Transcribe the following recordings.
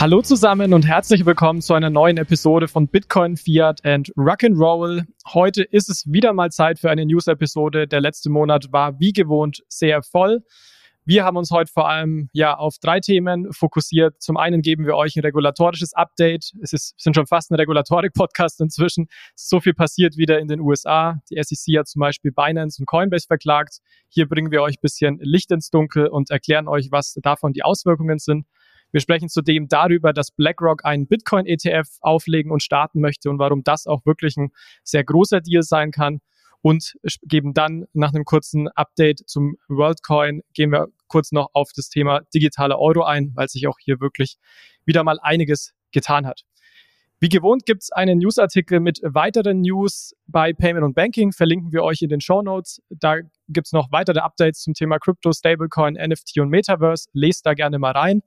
Hallo zusammen und herzlich willkommen zu einer neuen Episode von Bitcoin, Fiat and Rock'n'Roll. Heute ist es wieder mal Zeit für eine News-Episode. Der letzte Monat war wie gewohnt sehr voll. Wir haben uns heute vor allem ja auf drei Themen fokussiert. Zum einen geben wir euch ein regulatorisches Update. Es ist, sind schon fast ein Regulatorik-Podcast inzwischen. So viel passiert wieder in den USA. Die SEC hat zum Beispiel Binance und Coinbase verklagt. Hier bringen wir euch ein bisschen Licht ins Dunkel und erklären euch, was davon die Auswirkungen sind. Wir sprechen zudem darüber, dass BlackRock einen Bitcoin-ETF auflegen und starten möchte und warum das auch wirklich ein sehr großer Deal sein kann. Und geben dann nach einem kurzen Update zum WorldCoin, gehen wir kurz noch auf das Thema digitale Euro ein, weil sich auch hier wirklich wieder mal einiges getan hat. Wie gewohnt gibt es einen Newsartikel mit weiteren News bei Payment und Banking. Verlinken wir euch in den Show Notes. Da gibt es noch weitere Updates zum Thema Crypto, Stablecoin, NFT und Metaverse. Lest da gerne mal rein.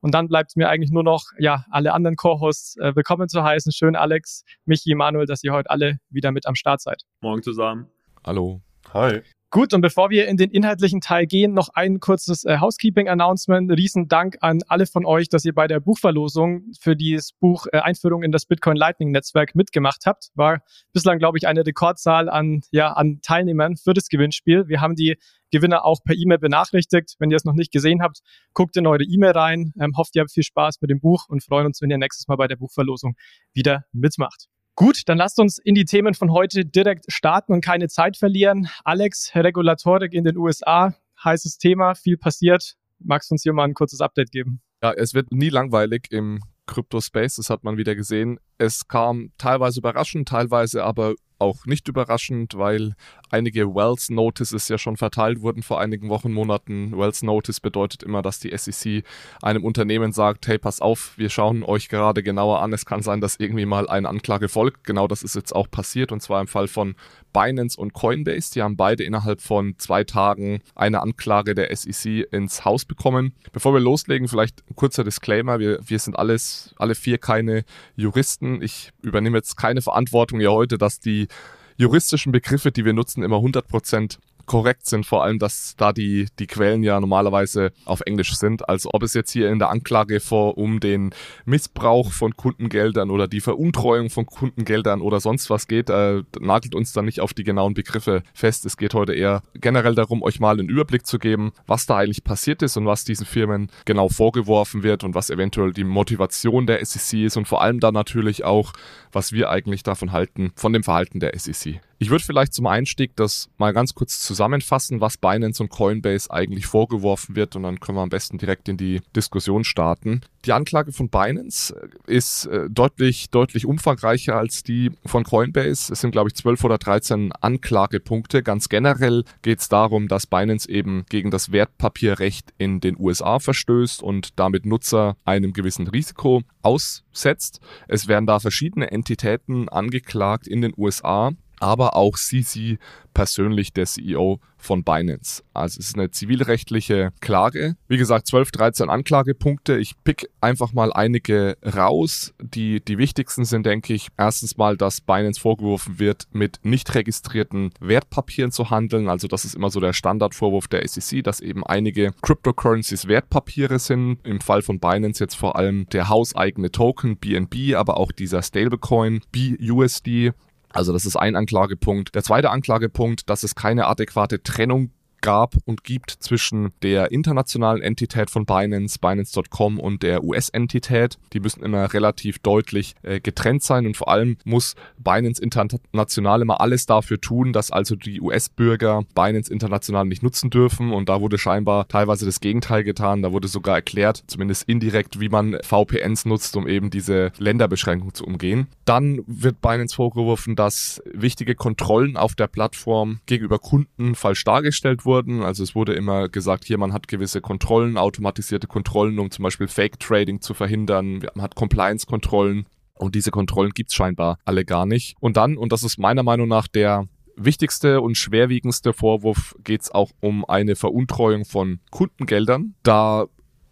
Und dann bleibt es mir eigentlich nur noch, ja, alle anderen Co-Hosts äh, willkommen zu heißen. Schön, Alex, Michi, Manuel, dass ihr heute alle wieder mit am Start seid. Morgen zusammen. Hallo. Hi. Gut, und bevor wir in den inhaltlichen Teil gehen, noch ein kurzes äh, Housekeeping-Announcement. Riesen Dank an alle von euch, dass ihr bei der Buchverlosung für dieses Buch äh, Einführung in das Bitcoin Lightning Netzwerk mitgemacht habt. War bislang, glaube ich, eine Rekordzahl an, ja, an Teilnehmern für das Gewinnspiel. Wir haben die Gewinner auch per E-Mail benachrichtigt. Wenn ihr es noch nicht gesehen habt, guckt in eure E-Mail rein. Ähm, hofft, ihr habt viel Spaß mit dem Buch und freuen uns, wenn ihr nächstes Mal bei der Buchverlosung wieder mitmacht. Gut, dann lasst uns in die Themen von heute direkt starten und keine Zeit verlieren. Alex, Regulatorik in den USA, heißes Thema, viel passiert. Magst du uns hier mal ein kurzes Update geben? Ja, es wird nie langweilig im Crypto-Space, das hat man wieder gesehen. Es kam teilweise überraschend, teilweise aber auch nicht überraschend, weil einige Wells Notices ja schon verteilt wurden vor einigen Wochen, Monaten. Wells Notice bedeutet immer, dass die SEC einem Unternehmen sagt, hey, pass auf, wir schauen euch gerade genauer an. Es kann sein, dass irgendwie mal eine Anklage folgt. Genau das ist jetzt auch passiert und zwar im Fall von Binance und Coinbase. Die haben beide innerhalb von zwei Tagen eine Anklage der SEC ins Haus bekommen. Bevor wir loslegen, vielleicht ein kurzer Disclaimer. Wir, wir sind alles, alle vier keine Juristen. Ich übernehme jetzt keine Verantwortung hier heute, dass die juristischen Begriffe, die wir nutzen, immer 100% korrekt sind, vor allem, dass da die, die Quellen ja normalerweise auf Englisch sind. Also ob es jetzt hier in der Anklage vor um den Missbrauch von Kundengeldern oder die Veruntreuung von Kundengeldern oder sonst was geht, äh, nagelt uns dann nicht auf die genauen Begriffe fest. Es geht heute eher generell darum, euch mal einen Überblick zu geben, was da eigentlich passiert ist und was diesen Firmen genau vorgeworfen wird und was eventuell die Motivation der SEC ist und vor allem dann natürlich auch, was wir eigentlich davon halten, von dem Verhalten der SEC. Ich würde vielleicht zum Einstieg das mal ganz kurz zusammenfassen, was Binance und Coinbase eigentlich vorgeworfen wird und dann können wir am besten direkt in die Diskussion starten. Die Anklage von Binance äh, ist äh, deutlich, deutlich umfangreicher als die von Coinbase. Es sind, glaube ich, 12 oder 13 Anklagepunkte. Ganz generell geht es darum, dass Binance eben gegen das Wertpapierrecht in den USA verstößt und damit Nutzer einem gewissen Risiko aussetzt. Es werden da verschiedene Entitäten angeklagt in den USA aber auch Sisi persönlich der CEO von Binance. Also es ist eine zivilrechtliche Klage. Wie gesagt, 12, 13 Anklagepunkte. Ich pick einfach mal einige raus. Die, die wichtigsten sind, denke ich, erstens mal, dass Binance vorgeworfen wird, mit nicht registrierten Wertpapieren zu handeln. Also das ist immer so der Standardvorwurf der SEC, dass eben einige Cryptocurrencies Wertpapiere sind. Im Fall von Binance jetzt vor allem der hauseigene Token BNB, aber auch dieser Stablecoin BUSD also das ist ein Anklagepunkt. Der zweite Anklagepunkt, dass es keine adäquate Trennung gab und gibt zwischen der internationalen Entität von Binance, Binance.com und der US-Entität. Die müssen immer relativ deutlich äh, getrennt sein und vor allem muss Binance International immer alles dafür tun, dass also die US-Bürger Binance International nicht nutzen dürfen und da wurde scheinbar teilweise das Gegenteil getan. Da wurde sogar erklärt, zumindest indirekt, wie man VPNs nutzt, um eben diese Länderbeschränkung zu umgehen. Dann wird Binance vorgeworfen, dass wichtige Kontrollen auf der Plattform gegenüber Kunden falsch dargestellt wurden. Also es wurde immer gesagt, hier man hat gewisse Kontrollen, automatisierte Kontrollen, um zum Beispiel Fake Trading zu verhindern. Man hat Compliance-Kontrollen. Und diese Kontrollen gibt's scheinbar alle gar nicht. Und dann, und das ist meiner Meinung nach der wichtigste und schwerwiegendste Vorwurf, geht's auch um eine Veruntreuung von Kundengeldern. Da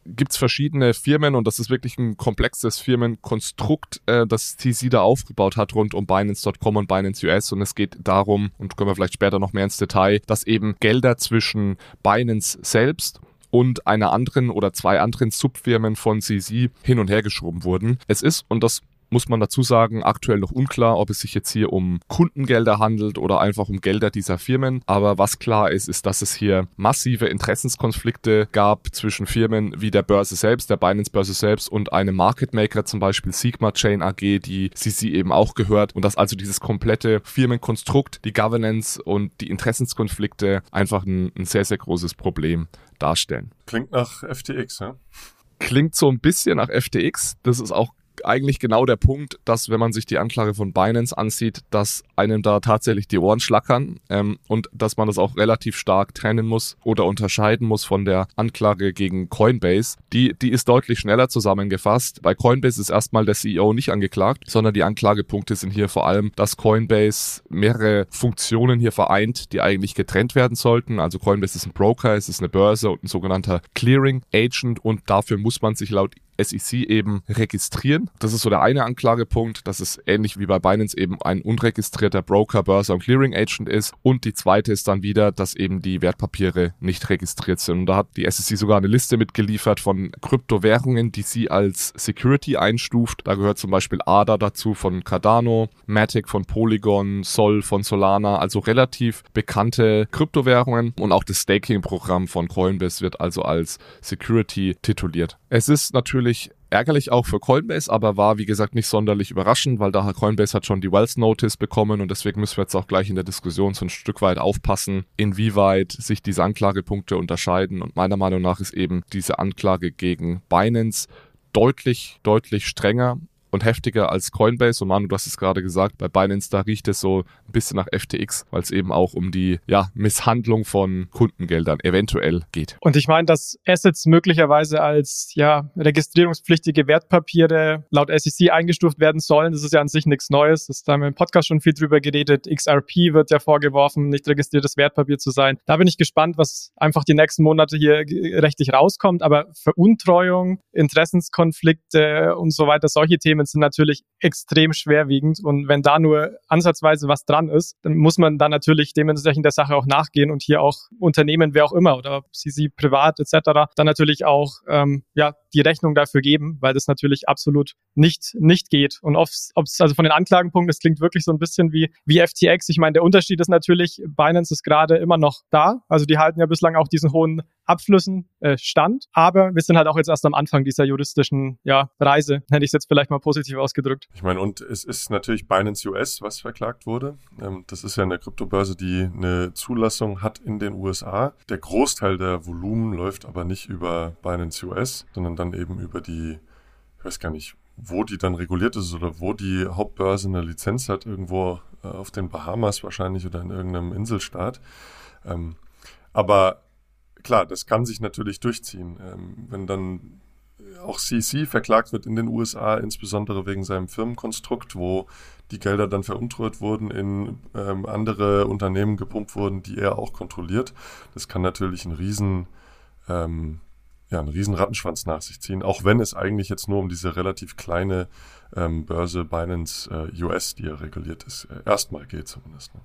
gibt's verschiedene Firmen und das ist wirklich ein komplexes Firmenkonstrukt, äh, das TC da aufgebaut hat rund um Binance.com und Binance US und es geht darum, und können wir vielleicht später noch mehr ins Detail, dass eben Gelder zwischen Binance selbst und einer anderen oder zwei anderen Subfirmen von CZ hin und her geschoben wurden. Es ist, und das muss man dazu sagen, aktuell noch unklar, ob es sich jetzt hier um Kundengelder handelt oder einfach um Gelder dieser Firmen. Aber was klar ist, ist, dass es hier massive Interessenskonflikte gab zwischen Firmen wie der Börse selbst, der Binance Börse selbst und einem Market Maker, zum Beispiel Sigma Chain AG, die CC eben auch gehört. Und dass also dieses komplette Firmenkonstrukt, die Governance und die Interessenskonflikte einfach ein, ein sehr, sehr großes Problem darstellen. Klingt nach FTX, ja? Klingt so ein bisschen nach FTX. Das ist auch eigentlich genau der Punkt, dass wenn man sich die Anklage von Binance ansieht, dass einem da tatsächlich die Ohren schlackern ähm, und dass man das auch relativ stark trennen muss oder unterscheiden muss von der Anklage gegen Coinbase. Die, die ist deutlich schneller zusammengefasst. Bei Coinbase ist erstmal der CEO nicht angeklagt, sondern die Anklagepunkte sind hier vor allem, dass Coinbase mehrere Funktionen hier vereint, die eigentlich getrennt werden sollten. Also Coinbase ist ein Broker, es ist eine Börse und ein sogenannter Clearing Agent und dafür muss man sich laut SEC eben registrieren. Das ist so der eine Anklagepunkt, dass es ähnlich wie bei Binance eben ein unregistrierter Broker, Börse und Clearing Agent ist. Und die zweite ist dann wieder, dass eben die Wertpapiere nicht registriert sind. Und da hat die SEC sogar eine Liste mitgeliefert von Kryptowährungen, die sie als Security einstuft. Da gehört zum Beispiel ADA dazu von Cardano, Matic von Polygon, Sol von Solana, also relativ bekannte Kryptowährungen. Und auch das Staking-Programm von Coinbase wird also als Security tituliert. Es ist natürlich ärgerlich auch für Coinbase, aber war wie gesagt nicht sonderlich überraschend, weil daher Coinbase hat schon die Wealth Notice bekommen und deswegen müssen wir jetzt auch gleich in der Diskussion so ein Stück weit aufpassen, inwieweit sich diese Anklagepunkte unterscheiden und meiner Meinung nach ist eben diese Anklage gegen Binance deutlich, deutlich strenger und heftiger als Coinbase. Und Manu, du hast es gerade gesagt, bei Binance, da riecht es so bisschen nach FTX, weil es eben auch um die ja, Misshandlung von Kundengeldern eventuell geht. Und ich meine, dass Assets möglicherweise als ja, registrierungspflichtige Wertpapiere laut SEC eingestuft werden sollen, das ist ja an sich nichts Neues. Das haben wir im Podcast schon viel drüber geredet. XRP wird ja vorgeworfen, nicht registriertes Wertpapier zu sein. Da bin ich gespannt, was einfach die nächsten Monate hier rechtlich rauskommt. Aber Veruntreuung, Interessenskonflikte und so weiter, solche Themen sind natürlich extrem schwerwiegend und wenn da nur ansatzweise was dran ist, dann muss man da natürlich dementsprechend der Sache auch nachgehen und hier auch Unternehmen, wer auch immer oder sie privat etc., dann natürlich auch ähm, ja die Rechnung dafür geben, weil das natürlich absolut nicht nicht geht und ob es also von den Anklagenpunkten, das klingt wirklich so ein bisschen wie wie FTX. Ich meine, der Unterschied ist natürlich, Binance ist gerade immer noch da, also die halten ja bislang auch diesen hohen Abschlüssen äh, stand. Aber wir sind halt auch jetzt erst am Anfang dieser juristischen ja, Reise, hätte ich es jetzt vielleicht mal positiv ausgedrückt. Ich meine, und es ist natürlich Binance US, was verklagt wurde. Ähm, das ist ja eine Kryptobörse, die eine Zulassung hat in den USA. Der Großteil der Volumen läuft aber nicht über Binance US, sondern dann eben über die, ich weiß gar nicht, wo die dann reguliert ist oder wo die Hauptbörse eine Lizenz hat, irgendwo äh, auf den Bahamas wahrscheinlich oder in irgendeinem Inselstaat. Ähm, aber klar, das kann sich natürlich durchziehen. Ähm, wenn dann auch CC verklagt wird in den USA, insbesondere wegen seinem Firmenkonstrukt, wo die Gelder dann veruntreut wurden, in ähm, andere Unternehmen gepumpt wurden, die er auch kontrolliert. Das kann natürlich ein riesen, ähm, ja, einen riesen Rattenschwanz nach sich ziehen, auch wenn es eigentlich jetzt nur um diese relativ kleine ähm, Börse Binance äh, US, die ja reguliert ist, äh, erstmal geht zumindest. Ne?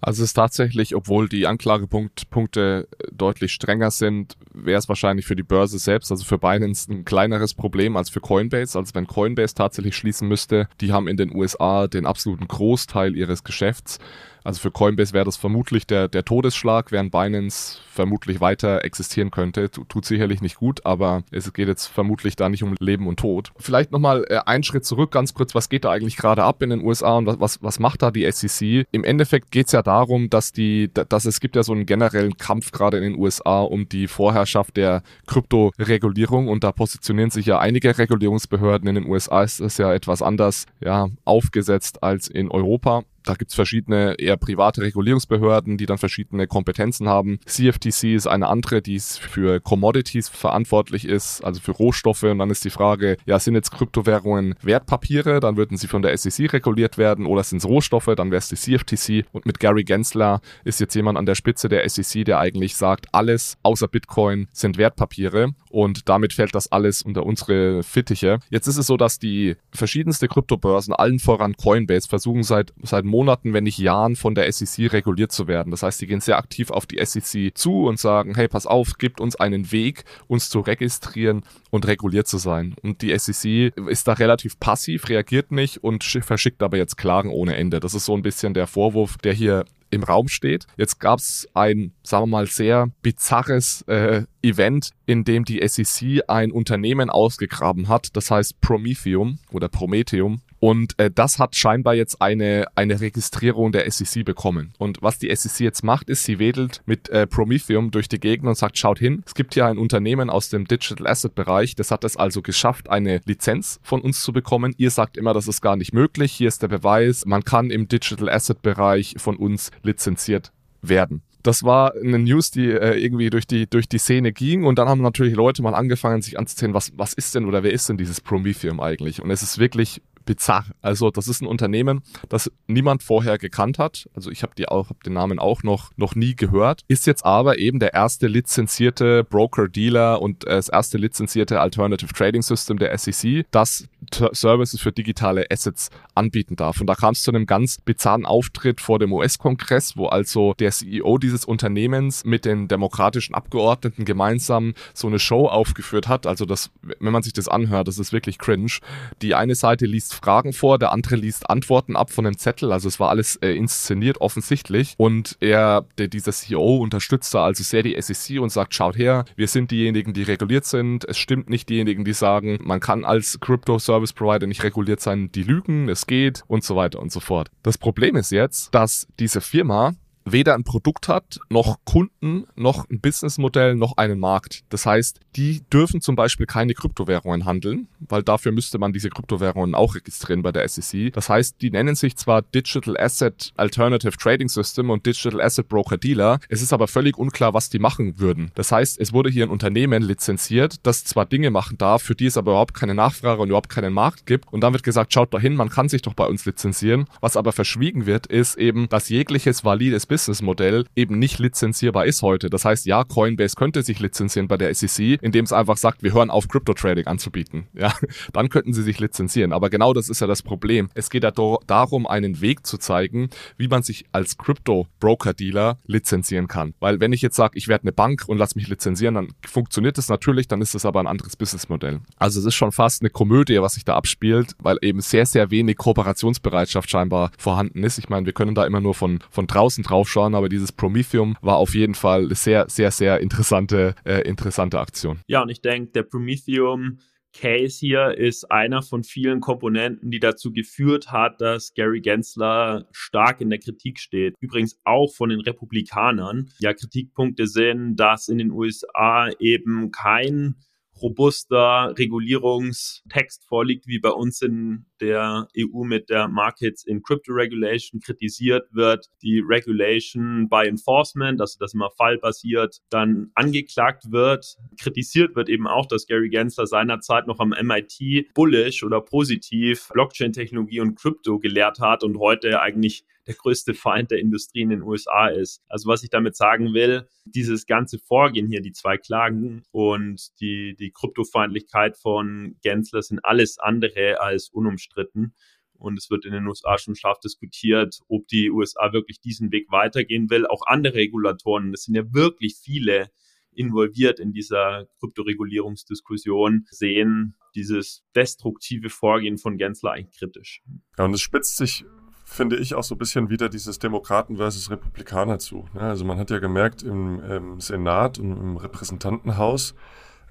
Also es ist tatsächlich, obwohl die Anklagepunkte deutlich strenger sind, wäre es wahrscheinlich für die Börse selbst, also für Binance, ein kleineres Problem als für Coinbase. Also wenn Coinbase tatsächlich schließen müsste, die haben in den USA den absoluten Großteil ihres Geschäfts. Also für Coinbase wäre das vermutlich der, der Todesschlag, während Binance vermutlich weiter existieren könnte. Tut sicherlich nicht gut, aber es geht jetzt vermutlich da nicht um Leben und Tod. Vielleicht nochmal äh, einen Schritt zurück, ganz kurz, was geht da eigentlich gerade ab in den USA und was, was, was macht da die SEC? Im Endeffekt geht es ja darum, dass die, dass es gibt ja so einen generellen Kampf gerade in den USA um die Vorherrschaft der Kryptoregulierung und da positionieren sich ja einige Regulierungsbehörden. In den USA ist es ja etwas anders ja, aufgesetzt als in Europa. Da gibt's verschiedene eher private Regulierungsbehörden, die dann verschiedene Kompetenzen haben. CFTC ist eine andere, die für Commodities verantwortlich ist, also für Rohstoffe. Und dann ist die Frage, ja, sind jetzt Kryptowährungen Wertpapiere? Dann würden sie von der SEC reguliert werden oder sind es Rohstoffe? Dann wäre es die CFTC. Und mit Gary Gensler ist jetzt jemand an der Spitze der SEC, der eigentlich sagt, alles außer Bitcoin sind Wertpapiere. Und damit fällt das alles unter unsere Fittiche. Jetzt ist es so, dass die verschiedenste Kryptobörsen, allen voran Coinbase, versuchen seit, seit Monaten Monaten, wenn nicht Jahren von der SEC reguliert zu werden. Das heißt, die gehen sehr aktiv auf die SEC zu und sagen, hey, pass auf, gibt uns einen Weg, uns zu registrieren und reguliert zu sein. Und die SEC ist da relativ passiv, reagiert nicht und verschickt aber jetzt Klagen ohne Ende. Das ist so ein bisschen der Vorwurf, der hier im Raum steht. Jetzt gab es ein, sagen wir mal, sehr bizarres äh, Event, in dem die SEC ein Unternehmen ausgegraben hat, das heißt Prometheum oder Prometheum. Und äh, das hat scheinbar jetzt eine, eine Registrierung der SEC bekommen. Und was die SEC jetzt macht, ist, sie wedelt mit äh, Prometheum durch die Gegend und sagt, schaut hin, es gibt hier ein Unternehmen aus dem Digital Asset Bereich, das hat es also geschafft, eine Lizenz von uns zu bekommen. Ihr sagt immer, das ist gar nicht möglich. Hier ist der Beweis, man kann im Digital Asset Bereich von uns lizenziert werden das war eine News, die äh, irgendwie durch die, durch die Szene ging. Und dann haben natürlich Leute mal angefangen, sich anzuzählen, was, was ist denn oder wer ist denn dieses Prometheum eigentlich? Und es ist wirklich bizarr. Also das ist ein Unternehmen, das niemand vorher gekannt hat. Also ich habe die auch hab den Namen auch noch noch nie gehört. Ist jetzt aber eben der erste lizenzierte Broker Dealer und äh, das erste lizenzierte Alternative Trading System der SEC, das Services für digitale Assets anbieten darf. Und da kam es zu einem ganz bizarren Auftritt vor dem US-Kongress, wo also der CEO dieses Unternehmens mit den demokratischen Abgeordneten gemeinsam so eine Show aufgeführt hat. Also das, wenn man sich das anhört, das ist wirklich cringe. Die eine Seite liest Fragen vor, der andere liest Antworten ab von einem Zettel. Also es war alles äh, inszeniert offensichtlich. Und er, der, dieser CEO unterstützt da also sehr die SEC und sagt, schaut her, wir sind diejenigen, die reguliert sind. Es stimmt nicht diejenigen, die sagen, man kann als Crypto Service Provider nicht reguliert sein, die lügen, es geht und so weiter und so fort. Das Problem ist jetzt, dass diese Firma weder ein Produkt hat, noch Kunden, noch ein Businessmodell, noch einen Markt. Das heißt, die dürfen zum Beispiel keine Kryptowährungen handeln, weil dafür müsste man diese Kryptowährungen auch registrieren bei der SEC. Das heißt, die nennen sich zwar Digital Asset Alternative Trading System und Digital Asset Broker Dealer, es ist aber völlig unklar, was die machen würden. Das heißt, es wurde hier ein Unternehmen lizenziert, das zwar Dinge machen darf, für die es aber überhaupt keine Nachfrage und überhaupt keinen Markt gibt. Und dann wird gesagt, schaut dahin, man kann sich doch bei uns lizenzieren. Was aber verschwiegen wird, ist eben, dass jegliches valides Businessmodell eben nicht lizenzierbar ist heute. Das heißt, ja, Coinbase könnte sich lizenzieren bei der SEC, indem es einfach sagt, wir hören auf, Crypto-Trading anzubieten. Ja, dann könnten sie sich lizenzieren. Aber genau das ist ja das Problem. Es geht ja darum, einen Weg zu zeigen, wie man sich als Crypto-Broker-Dealer lizenzieren kann. Weil wenn ich jetzt sage, ich werde eine Bank und lass mich lizenzieren, dann funktioniert das natürlich, dann ist das aber ein anderes Businessmodell. Also es ist schon fast eine Komödie, was sich da abspielt, weil eben sehr, sehr wenig Kooperationsbereitschaft scheinbar vorhanden ist. Ich meine, wir können da immer nur von, von draußen drauf schauen, aber dieses Prometheum war auf jeden Fall sehr, sehr, sehr interessante, äh, interessante Aktion. Ja, und ich denke, der Prometheum Case hier ist einer von vielen Komponenten, die dazu geführt hat, dass Gary Gensler stark in der Kritik steht. Übrigens auch von den Republikanern. Ja, Kritikpunkte sind, dass in den USA eben kein robuster Regulierungstext vorliegt, wie bei uns in der EU mit der Markets in Crypto Regulation kritisiert wird, die Regulation by Enforcement, also dass immer fallbasiert dann angeklagt wird. Kritisiert wird eben auch, dass Gary Gensler seinerzeit noch am MIT bullish oder positiv Blockchain-Technologie und Crypto gelehrt hat und heute eigentlich der größte Feind der Industrie in den USA ist. Also was ich damit sagen will, dieses ganze Vorgehen hier, die zwei Klagen und die, die Kryptofeindlichkeit von Gensler sind alles andere als unumstritten. Und es wird in den USA schon scharf diskutiert, ob die USA wirklich diesen Weg weitergehen will. Auch andere Regulatoren, das sind ja wirklich viele involviert in dieser Kryptoregulierungsdiskussion, sehen dieses destruktive Vorgehen von Gensler eigentlich kritisch. Ja, und es spitzt sich finde ich, auch so ein bisschen wieder dieses Demokraten versus Republikaner zu. Ne? Also man hat ja gemerkt im, im Senat und im Repräsentantenhaus,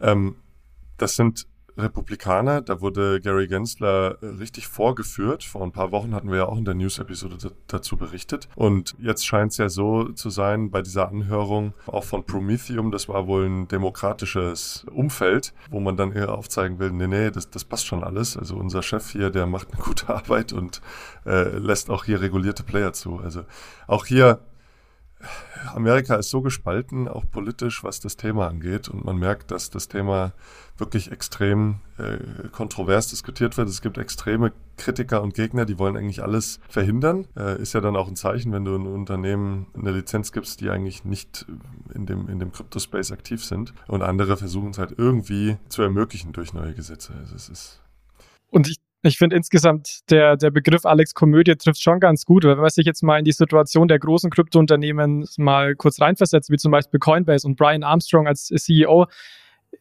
ähm, das sind Republikaner. Da wurde Gary Gensler äh, richtig vorgeführt. Vor ein paar Wochen hatten wir ja auch in der News-Episode dazu berichtet. Und jetzt scheint es ja so zu sein bei dieser Anhörung auch von Prometheum, das war wohl ein demokratisches Umfeld, wo man dann eher aufzeigen will, nee, nee, das, das passt schon alles. Also unser Chef hier, der macht eine gute Arbeit und äh, lässt auch hier regulierte Player zu. Also auch hier Amerika ist so gespalten, auch politisch, was das Thema angeht. Und man merkt, dass das Thema wirklich extrem äh, kontrovers diskutiert wird. Es gibt extreme Kritiker und Gegner, die wollen eigentlich alles verhindern. Äh, ist ja dann auch ein Zeichen, wenn du ein Unternehmen eine Lizenz gibst, die eigentlich nicht in dem, in dem Crypto-Space aktiv sind. Und andere versuchen es halt irgendwie zu ermöglichen durch neue Gesetze. Also es ist und ich Ich finde insgesamt der, der Begriff Alex Komödie trifft schon ganz gut, weil wenn man sich jetzt mal in die Situation der großen Kryptounternehmen mal kurz reinversetzt, wie zum Beispiel Coinbase und Brian Armstrong als CEO,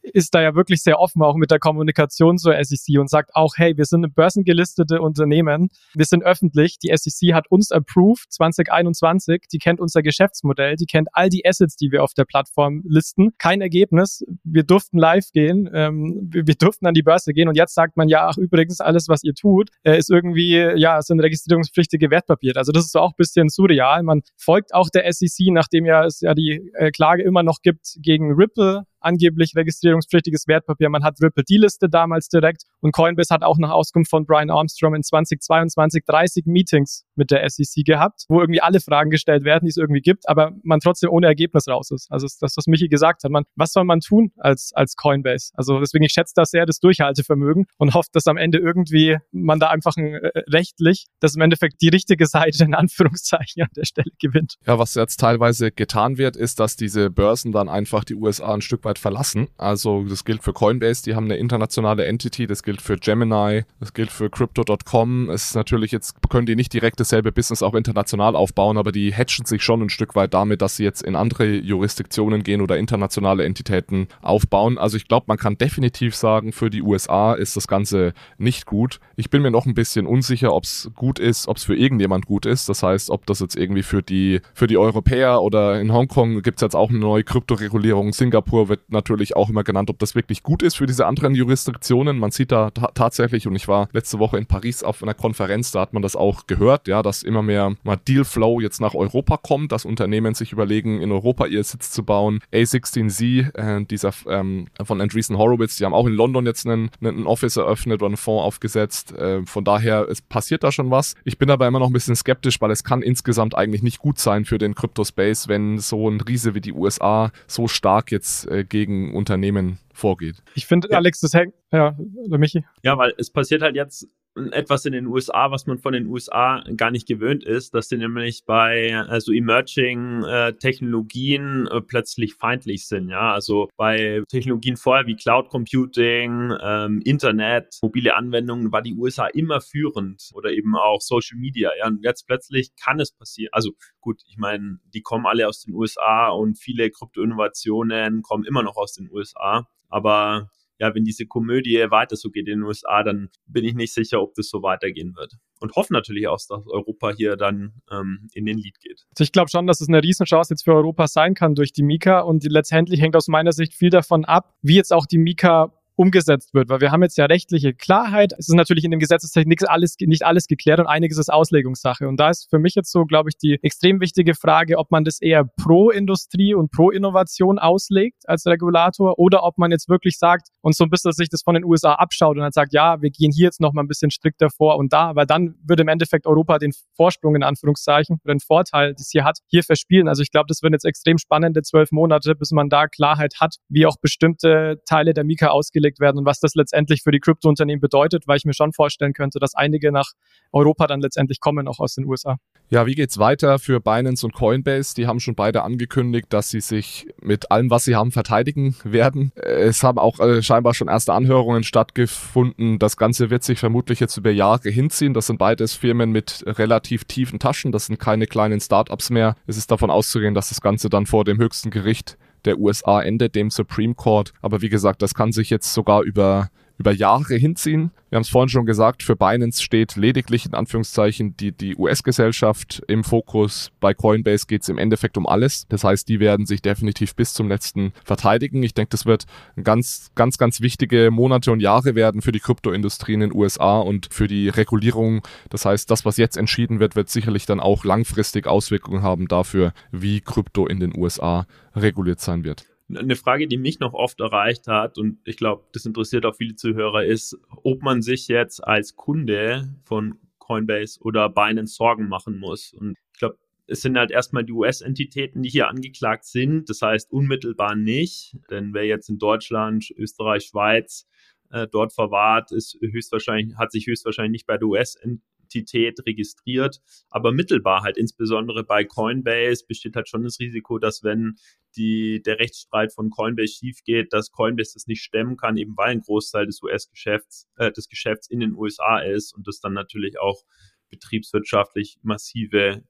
ist da ja wirklich sehr offen auch mit der Kommunikation zur SEC und sagt auch, hey, wir sind ein börsengelistete Unternehmen, wir sind öffentlich, die SEC hat uns approved 2021, die kennt unser Geschäftsmodell, die kennt all die Assets, die wir auf der Plattform listen, kein Ergebnis, wir durften live gehen, ähm, wir, wir, durften an die Börse gehen. Und jetzt sagt man ja, ach übrigens, alles, was ihr tut, äh, ist irgendwie, ja, sind registrierungspflichtige Wertpapiere. Also das ist auch ein bisschen surreal. Man folgt auch der SEC, nachdem ja es ja die äh, Klage immer noch gibt gegen Ripple, angeblich registrierungspflichtiges Wertpapier. Man hat Ripple D-Liste damals direkt und Coinbase hat auch nach Auskunft von Brian Armstrong in 2022 30 Meetings mit der SEC gehabt, wo irgendwie alle Fragen gestellt werden, die es irgendwie gibt, aber man trotzdem ohne Ergebnis raus ist. Also das, was Michi gesagt hat. Man, was soll man tun als, als Coinbase? Also deswegen, ich schätze da sehr das Durchhaltevermögen und hoffe, dass am Ende irgendwie man da einfach ein, äh, rechtlich, dass im Endeffekt die richtige Seite in Anführungszeichen an der Stelle gewinnt. Ja, was jetzt teilweise getan wird, ist, dass diese Börsen dann einfach die USA ein Stück weit weit verlassen. Also das gilt für Coinbase, die haben eine internationale Entity, das gilt für Gemini, das gilt für Crypto.com. Es ist natürlich jetzt, können die nicht direkt dasselbe Business auch international aufbauen, aber die hatchen sich schon ein Stück weit damit, dass sie jetzt in andere Jurisdiktionen gehen oder internationale Entitäten aufbauen. Also ich glaube, man kann definitiv sagen, für die USA ist das Ganze nicht gut. Ich bin mir noch ein bisschen unsicher, ob es gut ist, ob es für irgendjemand gut ist. Das heißt, ob das jetzt irgendwie für die, für die Europäer oder in Hongkong gibt es jetzt auch eine neue Kryptoregulierung. Singapur wird natürlich auch immer genannt, ob das wirklich gut ist für diese anderen Jurisdiktionen. Man sieht da tatsächlich, und ich war letzte Woche in Paris auf einer Konferenz, da hat man das auch gehört, ja, dass immer mehr mal Dealflow jetzt nach Europa kommt, dass Unternehmen sich überlegen, in Europa ihr Sitz zu bauen. A16Z, äh, dieser ähm, von Andreessen Horowitz, die haben auch in London jetzt einen, einen Office eröffnet oder einen Fonds aufgesetzt. Äh, von daher, es passiert da schon was. Ich bin aber immer noch ein bisschen skeptisch, weil es kann insgesamt eigentlich nicht gut sein für den Crypto-Space, wenn so ein Riese wie die USA so stark jetzt äh, gegen Unternehmen vorgeht. Ich finde, ja. Alex, das hängt, ja, oder Michi? Ja, weil es passiert halt jetzt etwas in den USA, was man von den USA gar nicht gewöhnt ist, dass sie nämlich bei also emerging äh, Technologien äh, plötzlich feindlich sind. Ja, also bei Technologien vorher wie Cloud Computing, ähm, Internet, mobile Anwendungen war die USA immer führend oder eben auch Social Media. Ja, und jetzt plötzlich kann es passieren. Also gut, ich meine, die kommen alle aus den USA und viele Krypto-Innovationen kommen immer noch aus den USA. Aber ja, wenn diese Komödie weiter so geht in den USA, dann bin ich nicht sicher, ob das so weitergehen wird. Und hoffe natürlich auch, dass Europa hier dann ähm, in den Lead geht. Also ich glaube schon, dass es eine Riesenchance jetzt für Europa sein kann durch die Mika. Und letztendlich hängt aus meiner Sicht viel davon ab, wie jetzt auch die Mika umgesetzt wird, weil wir haben jetzt ja rechtliche Klarheit. Es ist natürlich in dem Gesetzestext nicht alles, nicht alles geklärt und einiges ist Auslegungssache. Und da ist für mich jetzt so, glaube ich, die extrem wichtige Frage, ob man das eher pro Industrie und pro Innovation auslegt als Regulator oder ob man jetzt wirklich sagt und so ein bisschen sich das von den USA abschaut und dann sagt, ja, wir gehen hier jetzt noch mal ein bisschen strikter vor und da, weil dann würde im Endeffekt Europa den Vorsprung in Anführungszeichen oder den Vorteil, das hier hat, hier verspielen. Also ich glaube, das werden jetzt extrem spannende zwölf Monate, bis man da Klarheit hat, wie auch bestimmte Teile der Mika ausgelegt festgelegt werden und was das letztendlich für die Kryptounternehmen bedeutet, weil ich mir schon vorstellen könnte, dass einige nach Europa dann letztendlich kommen, auch aus den USA. Ja, wie geht's weiter für Binance und Coinbase? Die haben schon beide angekündigt, dass sie sich mit allem, was sie haben, verteidigen werden. Es haben auch äh, scheinbar schon erste Anhörungen stattgefunden. Das Ganze wird sich vermutlich jetzt über Jahre hinziehen. Das sind beides Firmen mit relativ tiefen Taschen. Das sind keine kleinen Startups mehr. Es ist davon auszugehen, dass das Ganze dann vor dem höchsten Gericht der USA endet, dem Supreme Court. Aber wie gesagt, das kann sich jetzt sogar über über Jahre hinziehen. Wir haben es vorhin schon gesagt, für Binance steht lediglich in Anführungszeichen die, die US-Gesellschaft im Fokus. Bei Coinbase geht es im Endeffekt um alles. Das heißt, die werden sich definitiv bis zum letzten verteidigen. Ich denke, das wird ganz, ganz, ganz wichtige Monate und Jahre werden für die Kryptoindustrie in den USA und für die Regulierung. Das heißt, das, was jetzt entschieden wird, wird sicherlich dann auch langfristig Auswirkungen haben dafür, wie Krypto in den USA reguliert sein wird. Eine Frage, die mich noch oft erreicht hat, und ich glaube, das interessiert auch viele Zuhörer, ist, ob man sich jetzt als Kunde von Coinbase oder Binance Sorgen machen muss. Und ich glaube, es sind halt erstmal die US-Entitäten, die hier angeklagt sind. Das heißt unmittelbar nicht, denn wer jetzt in Deutschland, Österreich, Schweiz äh, dort verwahrt, ist höchstwahrscheinlich, hat sich höchstwahrscheinlich nicht bei der US-Entität Entität registriert. Aber mittelbar halt, insbesondere bei Coinbase, besteht halt schon das Risiko, dass wenn die, der Rechtsstreit von Coinbase schief geht, dass Coinbase das nicht stemmen kann, eben weil ein Großteil des US-Geschäfts, äh, des Geschäfts in den USA ist und das dann natürlich auch betriebswirtschaftlich massive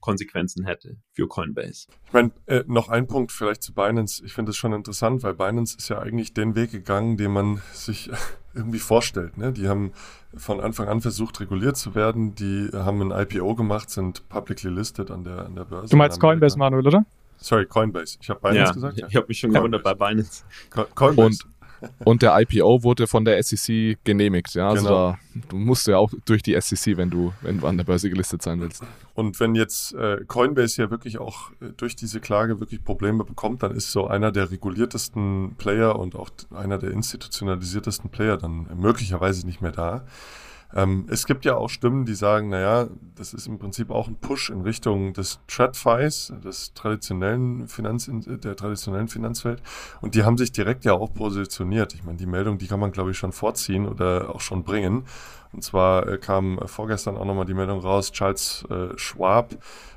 Konsequenzen hätte für Coinbase. Ich meine, äh, noch ein Punkt vielleicht zu Binance. Ich finde es schon interessant, weil Binance ist ja eigentlich den Weg gegangen, den man sich irgendwie vorstellt. Ne? Die haben von Anfang an versucht, reguliert zu werden. Die haben ein IPO gemacht, sind publicly listed an der, an der Börse. Du meinst Coinbase, Manuel, oder? Sorry, Coinbase. Ich habe Binance ja, gesagt. Ich habe mich schon gewundert bei Binance. Coinbase. Und und der IPO wurde von der SEC genehmigt. Ja, also genau. da, du musst ja auch durch die SEC, wenn du, wenn du an der Börse gelistet sein willst. Und wenn jetzt äh, Coinbase ja wirklich auch äh, durch diese Klage wirklich Probleme bekommt, dann ist so einer der reguliertesten Player und auch einer der institutionalisiertesten Player dann möglicherweise nicht mehr da. Ähm, es gibt ja auch Stimmen, die sagen, naja, das ist im Prinzip auch ein Push in Richtung des TradFis, des traditionellen Finanz, der traditionellen Finanzwelt. Und die haben sich direkt ja auch positioniert. Ich meine, die Meldung, die kann man, glaube ich, schon vorziehen oder auch schon bringen. Und zwar äh, kam vorgestern auch nochmal die Meldung raus, Charles äh, Schwab,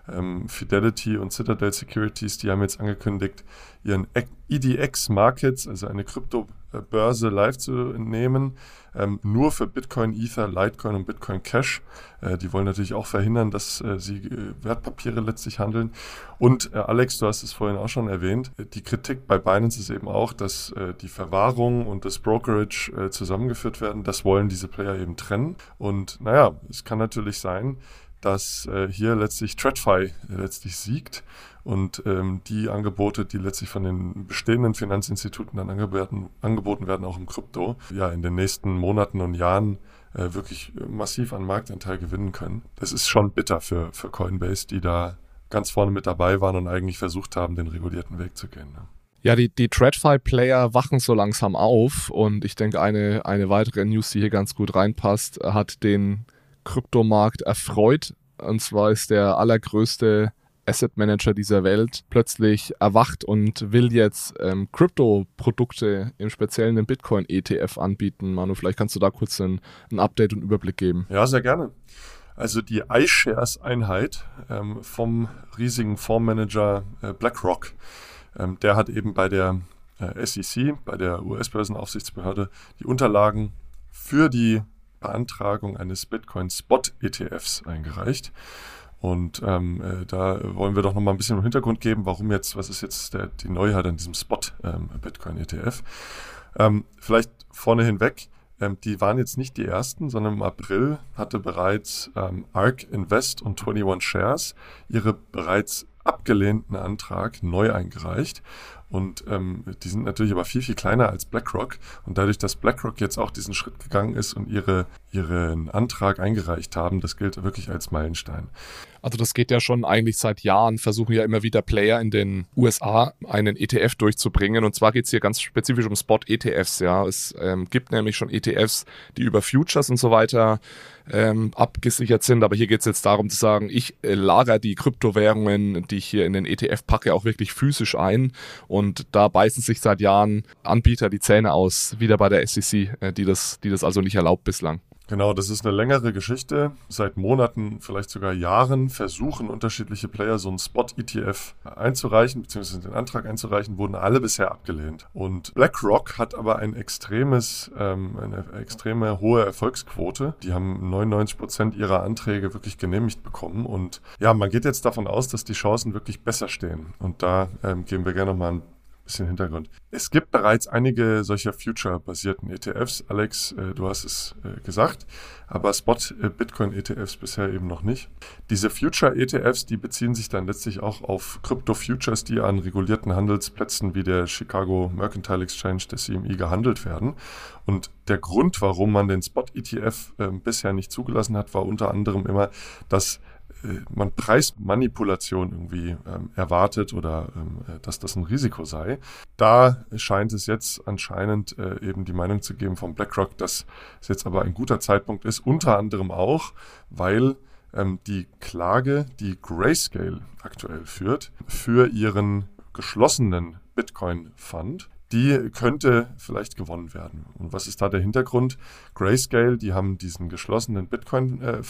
ähm, Fidelity und Citadel Securities, die haben jetzt angekündigt, ihren EDX Markets, also eine Kryptobörse live zu nehmen ähm, nur für Bitcoin, Ether, Litecoin und Bitcoin Cash. Äh, die wollen natürlich auch verhindern, dass äh, sie äh, Wertpapiere letztlich handeln. Und Alex, du hast es vorhin auch schon erwähnt, äh, die Kritik bei Binance ist eben auch, dass die Verwahrung und das Brokerage zusammengeführt werden. Das wollen diese Player eben trennen. Und naja, es kann natürlich sein, dass hier letztlich TradFi letztlich siegt und ähm, die Angebote, die letztlich von den bestehenden Finanzinstituten dann angeboten, angeboten werden, auch im Krypto, ja, in den nächsten Monaten und Jahren äh, wirklich massiv an Marktanteil gewinnen können. Das ist schon bitter für, für Coinbase, die da ganz vorne mit dabei waren und eigentlich versucht haben, den regulierten Weg zu gehen. Ne? Ja, die, die TradFi-Player wachen so langsam auf und ich denke, eine, eine weitere News, die hier ganz gut reinpasst, hat den Kryptomarkt erfreut. Und zwar ist der allergrößte Asset Manager dieser Welt plötzlich erwacht und will jetzt ähm, Krypto-Produkte, im speziellen den Bitcoin-ETF anbieten. Manu, vielleicht kannst du da kurz ein, ein Update und Überblick geben. Ja, sehr gerne. Also die iShares-Einheit ähm, vom riesigen Fondsmanager äh, BlackRock, ähm, der hat eben bei der äh, SEC, bei der US-Börsenaufsichtsbehörde, die Unterlagen für die Beantragung eines Bitcoin-Spot-ETFs eingereicht. Und ähm, äh, da wollen wir doch noch mal ein bisschen im Hintergrund geben, warum jetzt, was ist jetzt der, die Neuheit an diesem Spot ähm, Bitcoin ETF. Ähm, vielleicht vorne hinweg, ähm, die waren jetzt nicht die ersten, sondern im April hatte bereits ähm, ARK Invest und 21 Shares ihre bereits abgelehnten Antrag neu eingereicht. Und ähm, die sind natürlich aber viel, viel kleiner als BlackRock. Und dadurch, dass BlackRock jetzt auch diesen Schritt gegangen ist und ihre, ihren Antrag eingereicht haben, das gilt wirklich als Meilenstein. Also das geht ja schon eigentlich seit Jahren, versuchen ja immer wieder Player in den USA einen ETF durchzubringen. Und zwar geht es hier ganz spezifisch um Spot-ETFs. Ja, Es ähm, gibt nämlich schon ETFs, die über Futures und so weiter ähm, abgesichert sind. Aber hier geht es jetzt darum zu sagen, ich äh, lagere die Kryptowährungen, die ich hier in den ETF packe, auch wirklich physisch ein. Und da beißen sich seit Jahren Anbieter die Zähne aus, wieder bei der SEC, äh, die, das, die das also nicht erlaubt bislang. Genau, das ist eine längere Geschichte. Seit Monaten, vielleicht sogar Jahren versuchen unterschiedliche Player so einen Spot-ETF einzureichen, beziehungsweise den Antrag einzureichen, wurden alle bisher abgelehnt. Und BlackRock hat aber ein extremes, ähm, eine extreme hohe Erfolgsquote. Die haben 99 Prozent ihrer Anträge wirklich genehmigt bekommen. Und ja, man geht jetzt davon aus, dass die Chancen wirklich besser stehen. Und da ähm, gehen wir gerne nochmal ein bisschen Hintergrund. Es gibt bereits einige solcher Future-basierten ETFs. Alex, äh, du hast es äh, gesagt, aber Spot-Bitcoin-ETFs äh, bisher eben noch nicht. Diese Future-ETFs, die beziehen sich dann letztlich auch auf Crypto-Futures, die an regulierten Handelsplätzen wie der Chicago Mercantile Exchange, der CME, gehandelt werden. Und der Grund, warum man den Spot-ETF äh, bisher nicht zugelassen hat, war unter anderem immer, dass man Preismanipulation irgendwie ähm, erwartet oder ähm, äh, dass das ein Risiko sei. Da scheint es jetzt anscheinend äh, eben die Meinung zu geben von BlackRock, dass es jetzt aber ein guter Zeitpunkt ist, unter anderem auch, weil ähm, die Klage, die Grayscale aktuell führt, für ihren geschlossenen Bitcoin Fund, die könnte vielleicht gewonnen werden. Und was ist da der Hintergrund? Grayscale, die haben diesen geschlossenen Bitcoin äh,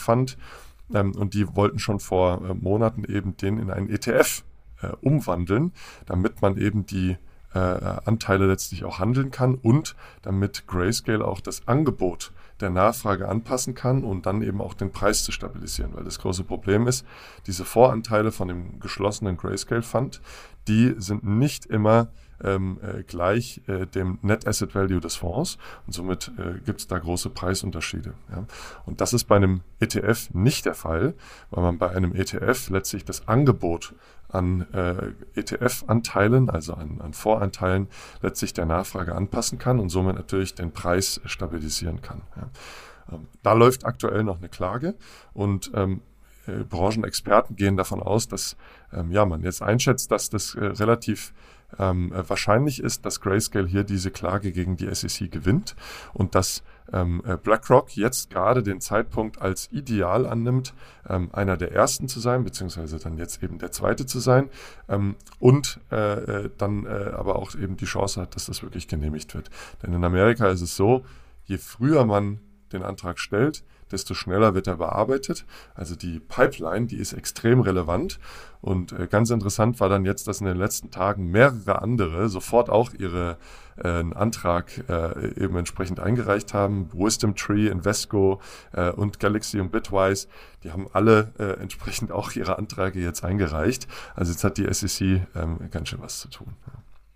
ähm, und die wollten schon vor äh, Monaten eben den in einen ETF äh, umwandeln, damit man eben die äh, Anteile letztlich auch handeln kann und damit Grayscale auch das Angebot der Nachfrage anpassen kann und dann eben auch den Preis zu stabilisieren. Weil das große Problem ist, diese Voranteile von dem geschlossenen Grayscale Fund, die sind nicht immer ähm, äh, gleich äh, dem Net Asset Value des Fonds und somit äh, gibt es da große Preisunterschiede. Ja. Und das ist bei einem ETF nicht der Fall, weil man bei einem ETF letztlich das Angebot an äh, ETF-Anteilen, also an, an Voranteilen, letztlich der Nachfrage anpassen kann und somit natürlich den Preis stabilisieren kann. Ja. Ähm, da läuft aktuell noch eine Klage und ähm, äh, Branchenexperten gehen davon aus, dass ähm, ja, man jetzt einschätzt, dass das äh, relativ ähm, äh, wahrscheinlich ist, dass Grayscale hier diese Klage gegen die SEC gewinnt und dass ähm, äh, BlackRock jetzt gerade den Zeitpunkt als ideal annimmt, ähm, einer der ersten zu sein, beziehungsweise dann jetzt eben der zweite zu sein ähm, und äh, äh, dann äh, aber auch eben die Chance hat, dass das wirklich genehmigt wird. Denn in Amerika ist es so, je früher man den Antrag stellt, desto schneller wird er bearbeitet. Also die Pipeline, die ist extrem relevant. Und äh, ganz interessant war dann jetzt, dass in den letzten Tagen mehrere andere sofort auch ihre äh, Antrag äh, eben entsprechend eingereicht haben. Wisdom Tree, Invesco äh, und Galaxy und Bitwise, die haben alle äh, entsprechend auch ihre Anträge jetzt eingereicht. Also jetzt hat die SEC ähm, ganz schön was zu tun.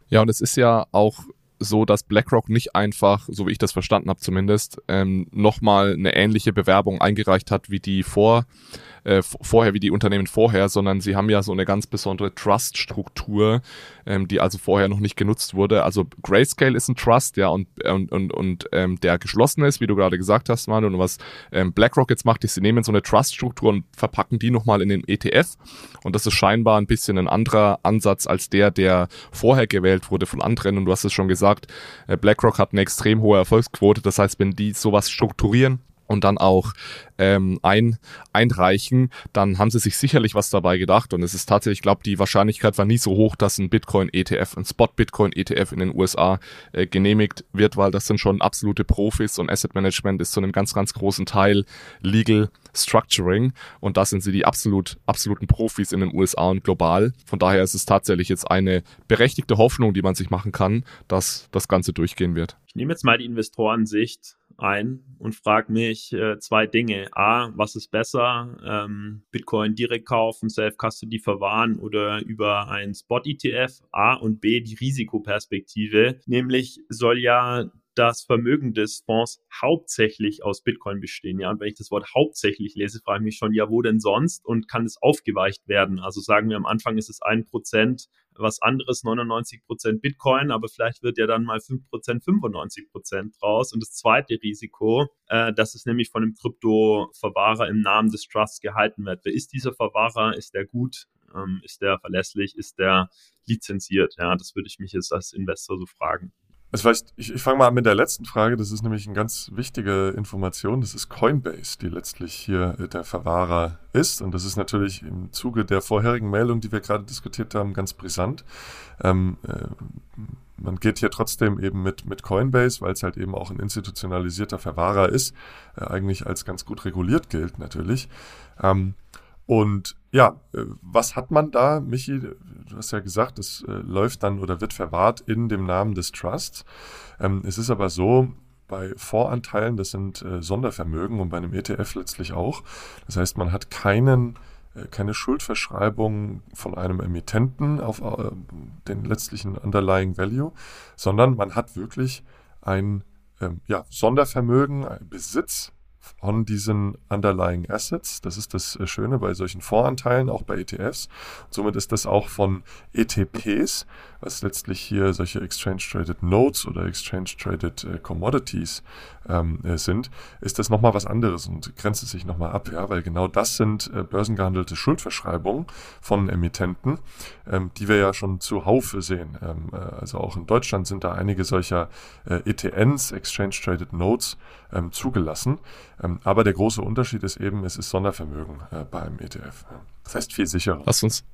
Ja, und es ist ja auch so, dass BlackRock nicht einfach, so wie ich das verstanden habe zumindest, ähm, nochmal eine ähnliche Bewerbung eingereicht hat wie die vor äh, vorher wie die Unternehmen vorher, sondern sie haben ja so eine ganz besondere Trust-Struktur, ähm, die also vorher noch nicht genutzt wurde. Also Grayscale ist ein Trust, ja, und, und, und, und ähm, der geschlossen ist, wie du gerade gesagt hast, Manu. Und was ähm, BlackRock jetzt macht, ist, sie nehmen so eine Trust-Struktur und verpacken die nochmal in den ETF. Und das ist scheinbar ein bisschen ein anderer Ansatz als der, der vorher gewählt wurde von anderen. Und du hast es schon gesagt, äh, BlackRock hat eine extrem hohe Erfolgsquote. Das heißt, wenn die sowas strukturieren, und dann auch ähm, ein, einreichen, dann haben sie sich sicherlich was dabei gedacht. Und es ist tatsächlich, ich glaube, die Wahrscheinlichkeit war nie so hoch, dass ein Bitcoin-ETF, ein Spot-Bitcoin-ETF in den USA äh, genehmigt wird, weil das sind schon absolute Profis und Asset Management ist zu einem ganz, ganz großen Teil Legal Structuring. Und da sind sie die absolut, absoluten Profis in den USA und global. Von daher ist es tatsächlich jetzt eine berechtigte Hoffnung, die man sich machen kann, dass das Ganze durchgehen wird. Ich nehme jetzt mal die Investorensicht ein und frage mich äh, zwei Dinge. A, was ist besser? Ähm, Bitcoin direkt kaufen, Self-Custody verwahren oder über ein Spot-ETF? A und B, die Risikoperspektive. Nämlich soll ja das Vermögen des Fonds hauptsächlich aus Bitcoin bestehen. Ja, und wenn ich das Wort hauptsächlich lese, frage ich mich schon, ja, wo denn sonst und kann es aufgeweicht werden? Also sagen wir am Anfang ist es ein Prozent was anderes, 99 Prozent Bitcoin, aber vielleicht wird ja dann mal 5 Prozent 95 Prozent draus. Und das zweite Risiko, äh, dass es nämlich von einem Kryptoverwahrer im Namen des Trusts gehalten wird. Wer ist dieser Verwahrer? Ist der gut? Ähm, ist der verlässlich? Ist der lizenziert? Ja, das würde ich mich jetzt als Investor so fragen. Also vielleicht, ich, ich fange mal an mit der letzten Frage. Das ist nämlich eine ganz wichtige Information. Das ist Coinbase, die letztlich hier äh, der Verwahrer ist. Und das ist natürlich im Zuge der vorherigen Meldung, die wir gerade diskutiert haben, ganz brisant. Ähm, äh, man geht hier trotzdem eben mit, mit Coinbase, weil es halt eben auch ein institutionalisierter Verwahrer ist, äh, eigentlich als ganz gut reguliert gilt natürlich. Ähm, und ja, äh, was hat man da, Michi? Du hast ja gesagt, es äh, läuft dann oder wird verwahrt in dem Namen des Trusts. Ähm, es ist aber so, bei Voranteilen, das sind äh, Sondervermögen und bei einem ETF letztlich auch. Das heißt, man hat keinen, keine Schuldverschreibung von einem Emittenten auf den letztlichen Underlying Value, sondern man hat wirklich ein ähm, ja, Sondervermögen, ein Besitz von diesen Underlying Assets. Das ist das äh, Schöne bei solchen Voranteilen, auch bei ETFs. Somit ist das auch von ETPs, was letztlich hier solche Exchange Traded Notes oder Exchange Traded äh, Commodities ähm, äh, sind, ist das nochmal was anderes und grenzt es sich nochmal ab, ja, weil genau das sind äh, börsengehandelte Schuldverschreibungen von Emittenten, ähm, die wir ja schon zuhauf sehen. Ähm, äh, also auch in Deutschland sind da einige solcher äh, ETNs, Exchange Traded Notes, ähm, zugelassen. Ähm, aber der große Unterschied ist eben, es ist Sondervermögen äh, bei einem ETF. Das heißt viel sicherer. Lass uns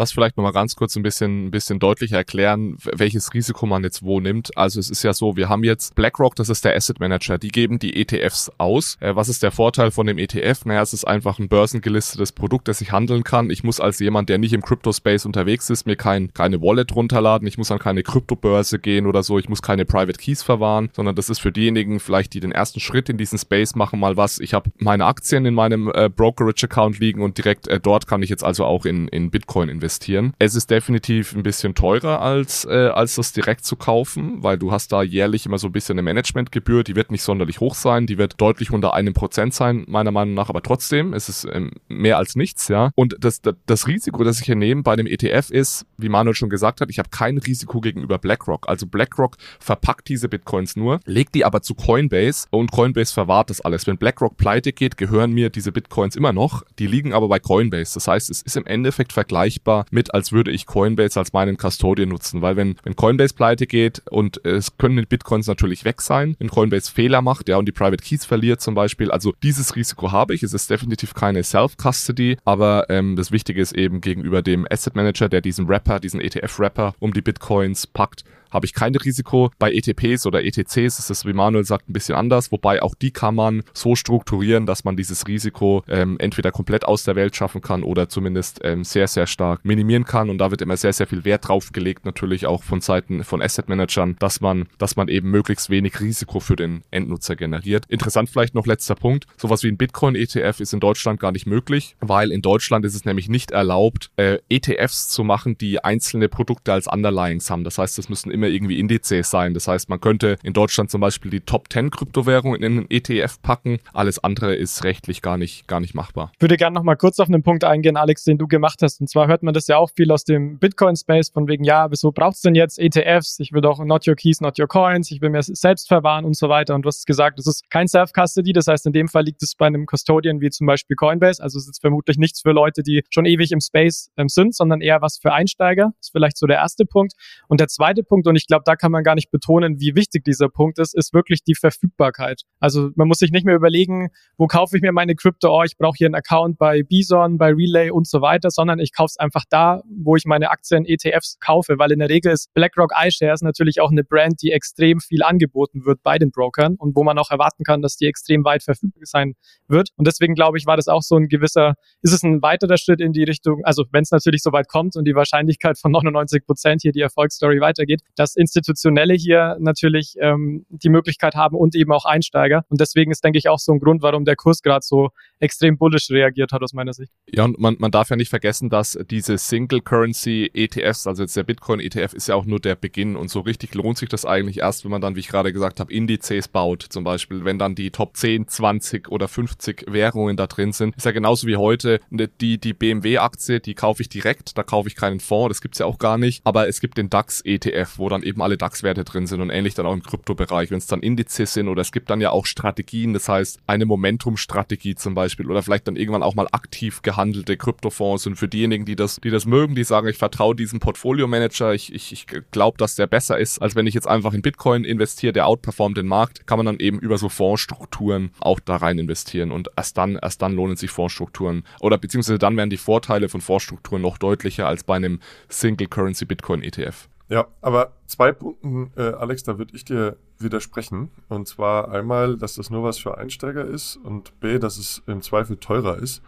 Das vielleicht nochmal ganz kurz ein bisschen, ein bisschen deutlicher erklären, welches Risiko man jetzt wo nimmt. Also es ist ja so, wir haben jetzt BlackRock, das ist der Asset Manager, die geben die ETFs aus. Äh, was ist der Vorteil von dem ETF? Naja, es ist einfach ein börsengelistetes Produkt, das ich handeln kann. Ich muss als jemand, der nicht im Crypto-Space unterwegs ist, mir kein, keine Wallet runterladen. Ich muss an keine Kryptobörse gehen oder so. Ich muss keine Private Keys verwahren, sondern das ist für diejenigen vielleicht, die den ersten Schritt in diesen Space machen, mal was. Ich habe meine Aktien in meinem äh, Brokerage-Account liegen und direkt äh, dort kann ich jetzt also auch in, in Bitcoin investieren. Es ist definitiv ein bisschen teurer als, äh, als das direkt zu kaufen, weil du hast da jährlich immer so ein bisschen eine Managementgebühr, die wird nicht sonderlich hoch sein, die wird deutlich unter einem Prozent sein, meiner Meinung nach, aber trotzdem ist es ähm, mehr als nichts, ja. Und das, das, das Risiko, das ich hier nehme bei dem ETF ist, wie Manuel schon gesagt hat, ich habe kein Risiko gegenüber BlackRock. Also BlackRock verpackt diese Bitcoins nur, legt die aber zu Coinbase und Coinbase verwahrt das alles. Wenn BlackRock pleite geht, gehören mir diese Bitcoins immer noch. Die liegen aber bei Coinbase. Das heißt, es ist im Endeffekt vergleichbar mit, als würde ich Coinbase als meinen Custodian nutzen. Weil wenn, wenn Coinbase pleite geht und es können die Bitcoins natürlich weg sein, wenn Coinbase Fehler macht, ja, und die Private Keys verliert zum Beispiel. Also dieses Risiko habe ich. Es ist definitiv keine Self-Custody, aber ähm, das Wichtige ist eben gegenüber dem Asset Manager, der diesen Wrapper, diesen ETF-Wrapper um die Bitcoins packt, habe ich kein Risiko. Bei ETPs oder ETCs ist es, wie Manuel sagt, ein bisschen anders, wobei auch die kann man so strukturieren, dass man dieses Risiko ähm, entweder komplett aus der Welt schaffen kann oder zumindest ähm, sehr, sehr stark minimieren kann. Und da wird immer sehr, sehr viel Wert drauf gelegt, natürlich auch von Seiten von Asset Managern, dass man, dass man eben möglichst wenig Risiko für den Endnutzer generiert. Interessant vielleicht noch letzter Punkt. Sowas wie ein Bitcoin-ETF ist in Deutschland gar nicht möglich, weil in Deutschland ist es nämlich nicht erlaubt, äh, ETFs zu machen, die einzelne Produkte als Underlyings haben. Das heißt, es müssen immer irgendwie Indizes sein. Das heißt, man könnte in Deutschland zum Beispiel die Top 10 Kryptowährungen in einen ETF packen. Alles andere ist rechtlich gar nicht, gar nicht machbar. Ich würde gerne noch mal kurz auf einen Punkt eingehen, Alex, den du gemacht hast. Und zwar hört man das ja auch viel aus dem Bitcoin-Space von wegen, ja, wieso braucht es denn jetzt ETFs? Ich will doch not your keys, not your coins. Ich will mir selbst verwahren und so weiter. Und du hast gesagt, das ist kein Self-Custody. Das heißt, in dem Fall liegt es bei einem Custodian wie zum Beispiel Coinbase. Also es ist vermutlich nichts für Leute, die schon ewig im Space ähm, sind, sondern eher was für Einsteiger. Das ist vielleicht so der erste Punkt. Und der zweite Punkt, und ich glaube, da kann man gar nicht betonen, wie wichtig dieser Punkt ist, ist wirklich die Verfügbarkeit. Also man muss sich nicht mehr überlegen, wo kaufe ich mir meine Krypto, oh, ich brauche hier einen Account bei Bison, bei Relay und so weiter, sondern ich kaufe es einfach da, wo ich meine Aktien ETFs kaufe, weil in der Regel ist BlackRock iShares natürlich auch eine Brand, die extrem viel angeboten wird bei den Brokern und wo man auch erwarten kann, dass die extrem weit verfügbar sein wird. Und deswegen glaube ich, war das auch so ein gewisser, ist es ein weiterer Schritt in die Richtung, also wenn es natürlich so weit kommt und die Wahrscheinlichkeit von 99 Prozent hier die Erfolgsstory weitergeht, dass Institutionelle hier natürlich ähm, die Möglichkeit haben und eben auch Einsteiger. Und deswegen ist, denke ich, auch so ein Grund, warum der Kurs gerade so extrem bullish reagiert hat aus meiner Sicht. Ja, und man, man darf ja nicht vergessen, dass diese Single Currency ETFs, also jetzt der Bitcoin ETF, ist ja auch nur der Beginn. Und so richtig lohnt sich das eigentlich erst, wenn man dann, wie ich gerade gesagt habe, Indizes baut, zum Beispiel, wenn dann die Top 10, 20 oder 50 Währungen da drin sind. Ist ja genauso wie heute ne, die, die BMW-Aktie, die kaufe ich direkt, da kaufe ich keinen Fonds, das gibt's ja auch gar nicht. Aber es gibt den DAX ETF, wo dann eben alle DAX-Werte drin sind und ähnlich dann auch im Kryptobereich. Wenn es dann Indizes sind oder es gibt dann ja auch Strategien, das heißt eine Momentum-Strategie zum Beispiel oder vielleicht dann irgendwann auch mal aktiv gehandelte Kryptofonds und für diejenigen, die das, die das mögen, die sagen, ich vertraue diesem Portfolio-Manager, ich, ich, ich glaube, dass der besser ist, als wenn ich jetzt einfach in Bitcoin investiere, der outperformt den Markt, kann man dann eben über so Fondsstrukturen auch da rein investieren und erst dann, erst dann lohnen sich Fondsstrukturen oder beziehungsweise dann werden die Vorteile von Fondsstrukturen noch deutlicher als bei einem Single Currency Bitcoin ETF. Ja, aber zwei Punkten, äh, Alex, da würde ich dir widersprechen. Und zwar einmal, dass das nur was für Einsteiger ist und B, dass es im Zweifel teurer ist.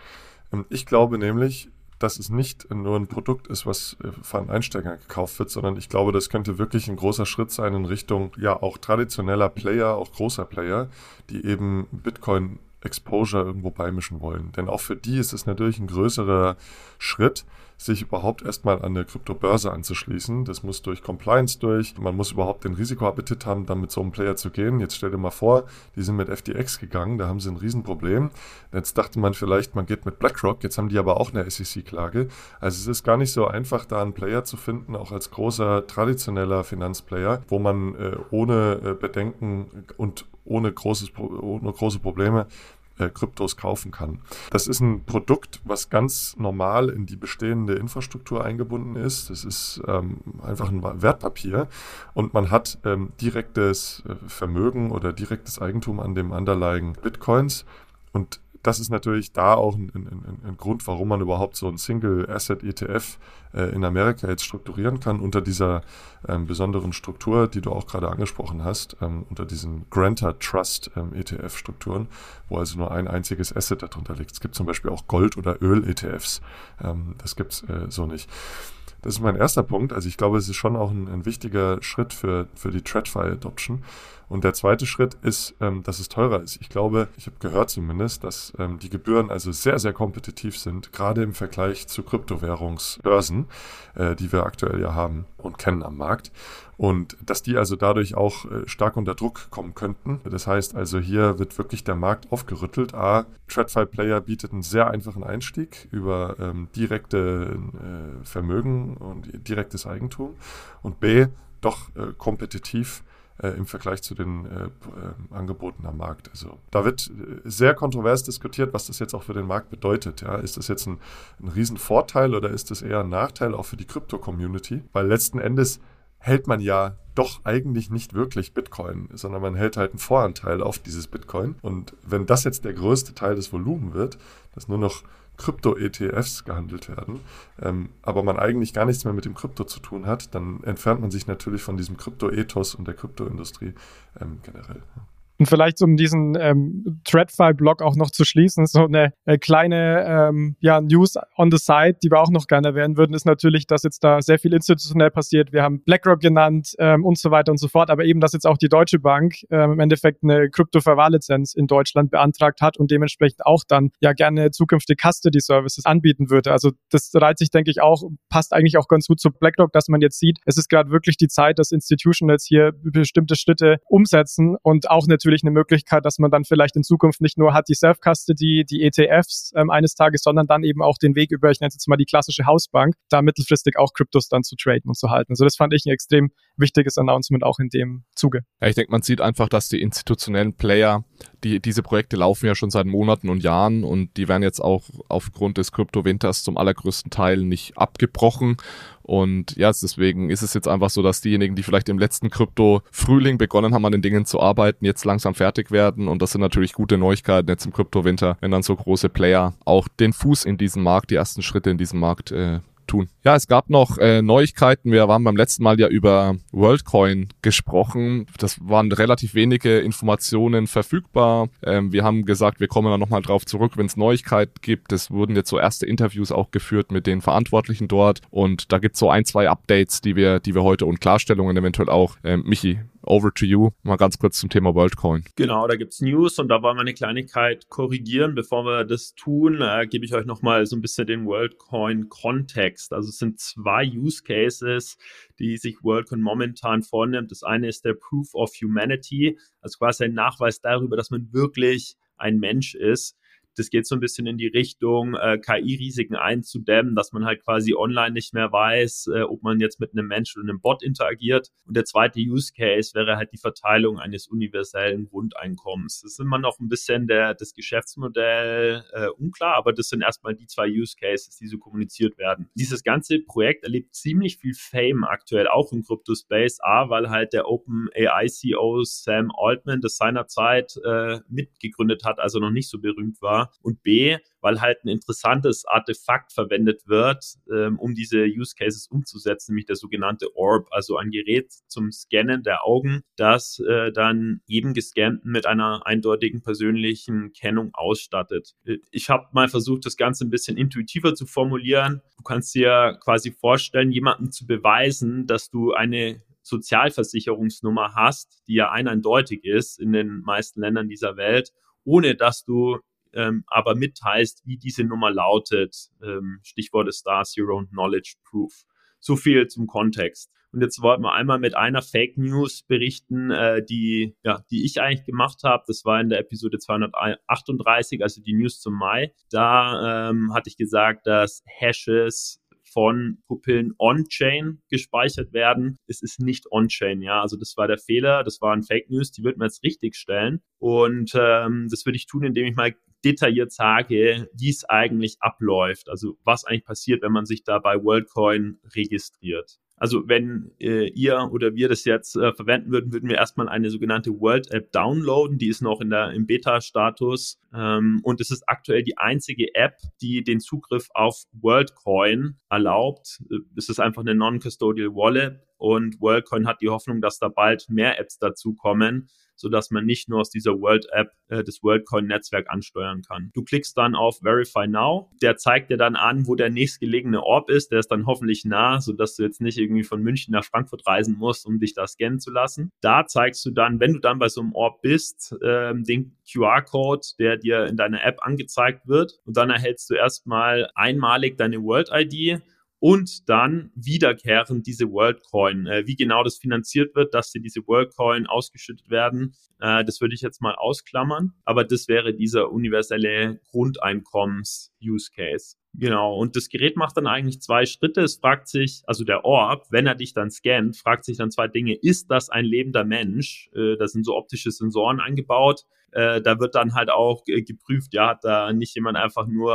Ähm, ich glaube nämlich, dass es nicht nur ein Produkt ist, was äh, von Einsteigern gekauft wird, sondern ich glaube, das könnte wirklich ein großer Schritt sein in Richtung ja auch traditioneller Player, auch großer Player, die eben Bitcoin Exposure irgendwo beimischen wollen. Denn auch für die ist es natürlich ein größerer Schritt, sich überhaupt erstmal an eine Kryptobörse anzuschließen. Das muss durch Compliance durch. Man muss überhaupt den Risikoappetit haben, dann mit so einem Player zu gehen. Jetzt stell dir mal vor, die sind mit FTX gegangen, da haben sie ein Riesenproblem. Jetzt dachte man vielleicht, man geht mit BlackRock, jetzt haben die aber auch eine SEC-Klage. Also es ist gar nicht so einfach, da einen Player zu finden, auch als großer traditioneller Finanzplayer, wo man äh, ohne äh, Bedenken und ohne, großes, ohne große Probleme äh, Kryptos kaufen kann. Das ist ein Produkt, was ganz normal in die bestehende Infrastruktur eingebunden ist. Das ist ähm, einfach ein Wertpapier und man hat ähm, direktes äh, Vermögen oder direktes Eigentum an dem Underlying Bitcoins und das ist natürlich da auch ein, ein, ein Grund, warum man überhaupt so ein Single Asset ETF äh, in Amerika jetzt strukturieren kann unter dieser ähm, besonderen Struktur, die du auch gerade angesprochen hast, ähm, unter diesen Grantor Trust ähm, ETF-Strukturen, wo also nur ein einziges Asset darunter liegt. Es gibt zum Beispiel auch Gold- oder Öl-ETFs. Ähm, das gibt's äh, so nicht. Das ist mein erster Punkt. Also ich glaube, es ist schon auch ein, ein wichtiger Schritt für, für die TradFi-Adoption. Und der zweite Schritt ist, ähm, dass es teurer ist. Ich glaube, ich habe gehört zumindest, dass ähm, die Gebühren also sehr, sehr kompetitiv sind, gerade im Vergleich zu Kryptowährungsbörsen, äh, die wir aktuell ja haben und kennen am Markt. Und dass die also dadurch auch äh, stark unter Druck kommen könnten. Das heißt also, hier wird wirklich der Markt aufgerüttelt. A, TradFi Player bietet einen sehr einfachen Einstieg über ähm, direkte äh, Vermögen und direktes Eigentum. Und B, doch äh, kompetitiv äh, im Vergleich zu den äh, äh, Angeboten am Markt. Also da wird äh, sehr kontrovers diskutiert, was das jetzt auch für den Markt bedeutet. Ja? Ist das jetzt ein, ein Riesenvorteil oder ist das eher ein Nachteil auch für die Krypto-Community? Weil letzten Endes hält man ja doch eigentlich nicht wirklich Bitcoin, sondern man hält halt einen Voranteil auf dieses Bitcoin. Und wenn das jetzt der größte Teil des Volumen wird, dass nur noch Krypto-ETFs gehandelt werden, ähm, aber man eigentlich gar nichts mehr mit dem Krypto zu tun hat, dann entfernt man sich natürlich von diesem Krypto-Ethos und der Kryptoindustrie ähm, generell. Und vielleicht um diesen ähm, TradFi-Blog auch noch zu schließen, so eine äh, kleine ähm, ja, News on the side, die wir auch noch gerne erwähnen würden, ist natürlich, dass jetzt da sehr viel institutionell passiert. Wir haben BlackRock genannt ähm, und so weiter und so fort, aber eben, dass jetzt auch die Deutsche Bank ähm, im Endeffekt eine Krypto-Verwahrlizenz in Deutschland beantragt hat und dementsprechend auch dann ja gerne zukünftig Custody-Services anbieten würde. Also das reiht sich, denke ich, auch, passt eigentlich auch ganz gut zu BlackRock, dass man jetzt sieht, es ist gerade wirklich die Zeit, dass Institutionals hier bestimmte Schritte umsetzen und auch natürlich natürlich eine Möglichkeit, dass man dann vielleicht in Zukunft nicht nur hat die Self-Custody, die ETFs ähm, eines Tages, sondern dann eben auch den Weg über, ich nenne es jetzt mal die klassische Hausbank, da mittelfristig auch Kryptos dann zu traden und zu halten. Also das fand ich ein extrem wichtiges Announcement auch in dem Zuge. Ja, ich denke, man sieht einfach, dass die institutionellen Player, die, diese Projekte laufen ja schon seit Monaten und Jahren und die werden jetzt auch aufgrund des Krypto-Winters zum allergrößten Teil nicht abgebrochen. Und ja, deswegen ist es jetzt einfach so, dass diejenigen, die vielleicht im letzten Krypto-Frühling begonnen haben, an den Dingen zu arbeiten, jetzt langsam fertig werden. Und das sind natürlich gute Neuigkeiten jetzt im Krypto-Winter, wenn dann so große Player auch den Fuß in diesen Markt, die ersten Schritte in diesem Markt äh, tun. Ja, es gab noch äh, Neuigkeiten. Wir waren beim letzten Mal ja über WorldCoin gesprochen. Das waren relativ wenige Informationen verfügbar. Ähm, wir haben gesagt, wir kommen dann nochmal drauf zurück, wenn es Neuigkeiten gibt. Es wurden jetzt so erste Interviews auch geführt mit den Verantwortlichen dort. Und da gibt es so ein, zwei Updates, die wir, die wir heute und Klarstellungen eventuell auch. Ähm, Michi, over to you. Mal ganz kurz zum Thema WorldCoin. Genau, da gibt's News und da wollen wir eine Kleinigkeit korrigieren. Bevor wir das tun, äh, gebe ich euch nochmal so ein bisschen den WorldCoin-Kontext. Also es sind zwei Use Cases, die sich WorldCoin momentan vornimmt. Das eine ist der Proof of Humanity, also quasi ein Nachweis darüber, dass man wirklich ein Mensch ist. Das geht so ein bisschen in die Richtung, äh, KI-Risiken einzudämmen, dass man halt quasi online nicht mehr weiß, äh, ob man jetzt mit einem Menschen oder einem Bot interagiert. Und der zweite Use Case wäre halt die Verteilung eines universellen Grundeinkommens. Das ist immer noch ein bisschen der, das Geschäftsmodell äh, unklar, aber das sind erstmal die zwei Use Cases, die so kommuniziert werden. Dieses ganze Projekt erlebt ziemlich viel Fame aktuell, auch im Crypto-Space. A, weil halt der Open AI CEO Sam Altman das seinerzeit äh, mitgegründet hat, also noch nicht so berühmt war und B, weil halt ein interessantes Artefakt verwendet wird, ähm, um diese Use Cases umzusetzen, nämlich der sogenannte Orb, also ein Gerät zum Scannen der Augen, das äh, dann jedem Gescannten mit einer eindeutigen persönlichen Kennung ausstattet. Ich habe mal versucht, das Ganze ein bisschen intuitiver zu formulieren. Du kannst dir quasi vorstellen, jemandem zu beweisen, dass du eine Sozialversicherungsnummer hast, die ja eindeutig ist in den meisten Ländern dieser Welt, ohne dass du ähm, aber mitteilst, wie diese Nummer lautet. Ähm, Stichwort ist da Zero Knowledge Proof. So viel zum Kontext. Und jetzt wollten wir einmal mit einer Fake News berichten, äh, die, ja, die ich eigentlich gemacht habe. Das war in der Episode 238, also die News zum Mai. Da ähm, hatte ich gesagt, dass Hashes von Pupillen on-chain gespeichert werden. Es ist nicht on-chain, ja. Also das war der Fehler, das war ein Fake News, die wird man jetzt richtig stellen. Und ähm, das würde ich tun, indem ich mal detailliert sage, wie es eigentlich abläuft. Also was eigentlich passiert, wenn man sich da bei WorldCoin registriert. Also wenn äh, ihr oder wir das jetzt äh, verwenden würden, würden wir erstmal eine sogenannte World App downloaden. Die ist noch in der, im Beta-Status. Ähm, und es ist aktuell die einzige App, die den Zugriff auf WorldCoin erlaubt. Es ist einfach eine Non-Custodial Wallet und WorldCoin hat die Hoffnung, dass da bald mehr Apps dazukommen so dass man nicht nur aus dieser World App äh, das WorldCoin Netzwerk ansteuern kann. Du klickst dann auf Verify Now. Der zeigt dir dann an, wo der nächstgelegene Orb ist. Der ist dann hoffentlich nah, so dass du jetzt nicht irgendwie von München nach Frankfurt reisen musst, um dich da scannen zu lassen. Da zeigst du dann, wenn du dann bei so einem Orb bist, ähm, den QR-Code, der dir in deiner App angezeigt wird. Und dann erhältst du erstmal einmalig deine World ID und dann wiederkehrend diese WorldCoin. Äh, wie genau das finanziert wird, dass dir diese WorldCoin ausgeschüttet werden, äh, das würde ich jetzt mal ausklammern. Aber das wäre dieser universelle Grundeinkommens-Use-Case. Genau, und das Gerät macht dann eigentlich zwei Schritte. Es fragt sich, also der Orb, wenn er dich dann scannt, fragt sich dann zwei Dinge. Ist das ein lebender Mensch? Äh, da sind so optische Sensoren eingebaut äh, da wird dann halt auch geprüft, ja, hat da nicht jemand einfach nur,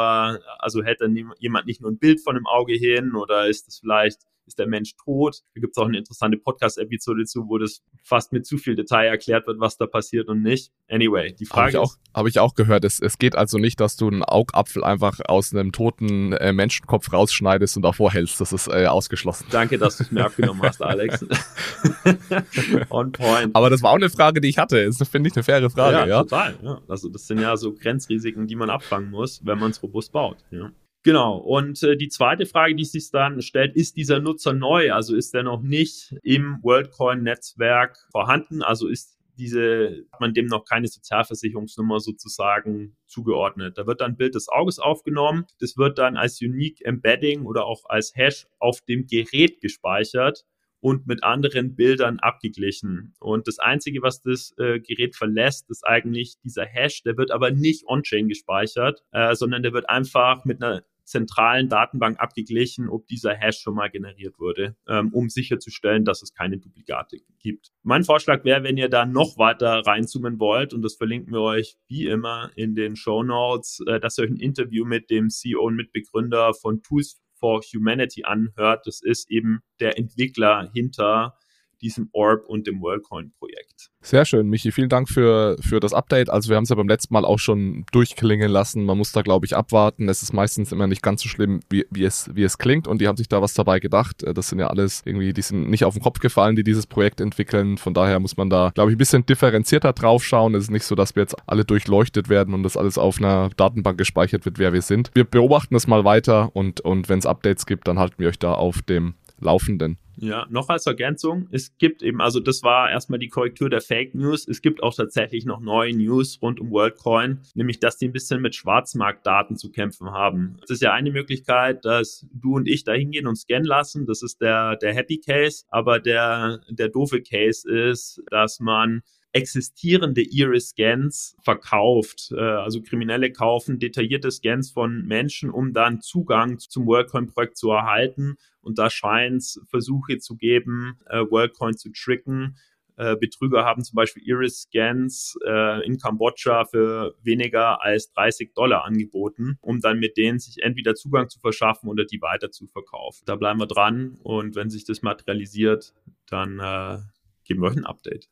also hält dann jemand nicht nur ein Bild von dem Auge hin oder ist das vielleicht ist der Mensch tot. Da gibt es auch eine interessante Podcast-Episode zu, wo das fast mit zu viel Detail erklärt wird, was da passiert und nicht. Anyway, die Frage hab ich Habe ich auch gehört, es, es geht also nicht, dass du einen Augapfel einfach aus einem toten äh, Menschenkopf rausschneidest und davor hältst. Das ist äh, ausgeschlossen. Danke, dass du es mir abgenommen hast, Alex. On point. Aber das war auch eine Frage, die ich hatte. Das finde ich eine faire Frage. Ja, ja, total. Ja. Also das sind ja so Grenzrisiken, die man abfangen muss, wenn man es robust baut. Ja. Genau. Und äh, die zweite Frage, die sich dann stellt, ist dieser Nutzer neu? Also ist er noch nicht im WorldCoin-Netzwerk vorhanden? Also ist diese, hat man dem noch keine Sozialversicherungsnummer sozusagen zugeordnet. Da wird dann ein Bild des Auges aufgenommen. Das wird dann als Unique Embedding oder auch als Hash auf dem Gerät gespeichert und mit anderen Bildern abgeglichen. Und das Einzige, was das äh, Gerät verlässt, ist eigentlich dieser Hash. Der wird aber nicht on-chain gespeichert, äh, sondern der wird einfach mit einer zentralen Datenbank abgeglichen, ob dieser Hash schon mal generiert wurde, ähm, um sicherzustellen, dass es keine Duplikate gibt. Mein Vorschlag wäre, wenn ihr da noch weiter reinzoomen wollt, und das verlinken wir euch wie immer in den Show Notes, äh, dass ihr euch ein Interview mit dem CEO und Mitbegründer von Tools for Humanity anhört. Das ist eben der Entwickler hinter diesem Orb und dem WorldCoin-Projekt. Sehr schön, Michi. Vielen Dank für, für das Update. Also wir haben es ja beim letzten Mal auch schon durchklingen lassen. Man muss da, glaube ich, abwarten. Es ist meistens immer nicht ganz so schlimm, wie, wie, es, wie es klingt. Und die haben sich da was dabei gedacht. Das sind ja alles irgendwie, die sind nicht auf den Kopf gefallen, die dieses Projekt entwickeln. Von daher muss man da, glaube ich, ein bisschen differenzierter drauf schauen. Es ist nicht so, dass wir jetzt alle durchleuchtet werden und das alles auf einer Datenbank gespeichert wird, wer wir sind. Wir beobachten es mal weiter und, und wenn es Updates gibt, dann halten wir euch da auf dem Laufenden. Ja, noch als Ergänzung, es gibt eben, also das war erstmal die Korrektur der Fake News. Es gibt auch tatsächlich noch neue News rund um WorldCoin, nämlich dass die ein bisschen mit Schwarzmarktdaten zu kämpfen haben. Es ist ja eine Möglichkeit, dass du und ich da hingehen und scannen lassen. Das ist der, der Happy Case. Aber der, der doofe Case ist, dass man existierende Iris-Scans verkauft. Äh, also Kriminelle kaufen detaillierte Scans von Menschen, um dann Zugang zum WorldCoin-Projekt zu erhalten. Und da scheint es Versuche zu geben, äh, WorldCoin zu tricken. Äh, Betrüger haben zum Beispiel Iris-Scans in Kambodscha für weniger als 30 Dollar angeboten, um dann mit denen sich entweder Zugang zu verschaffen oder die weiter zu verkaufen. Da bleiben wir dran und wenn sich das materialisiert, dann geben wir euch ein Update.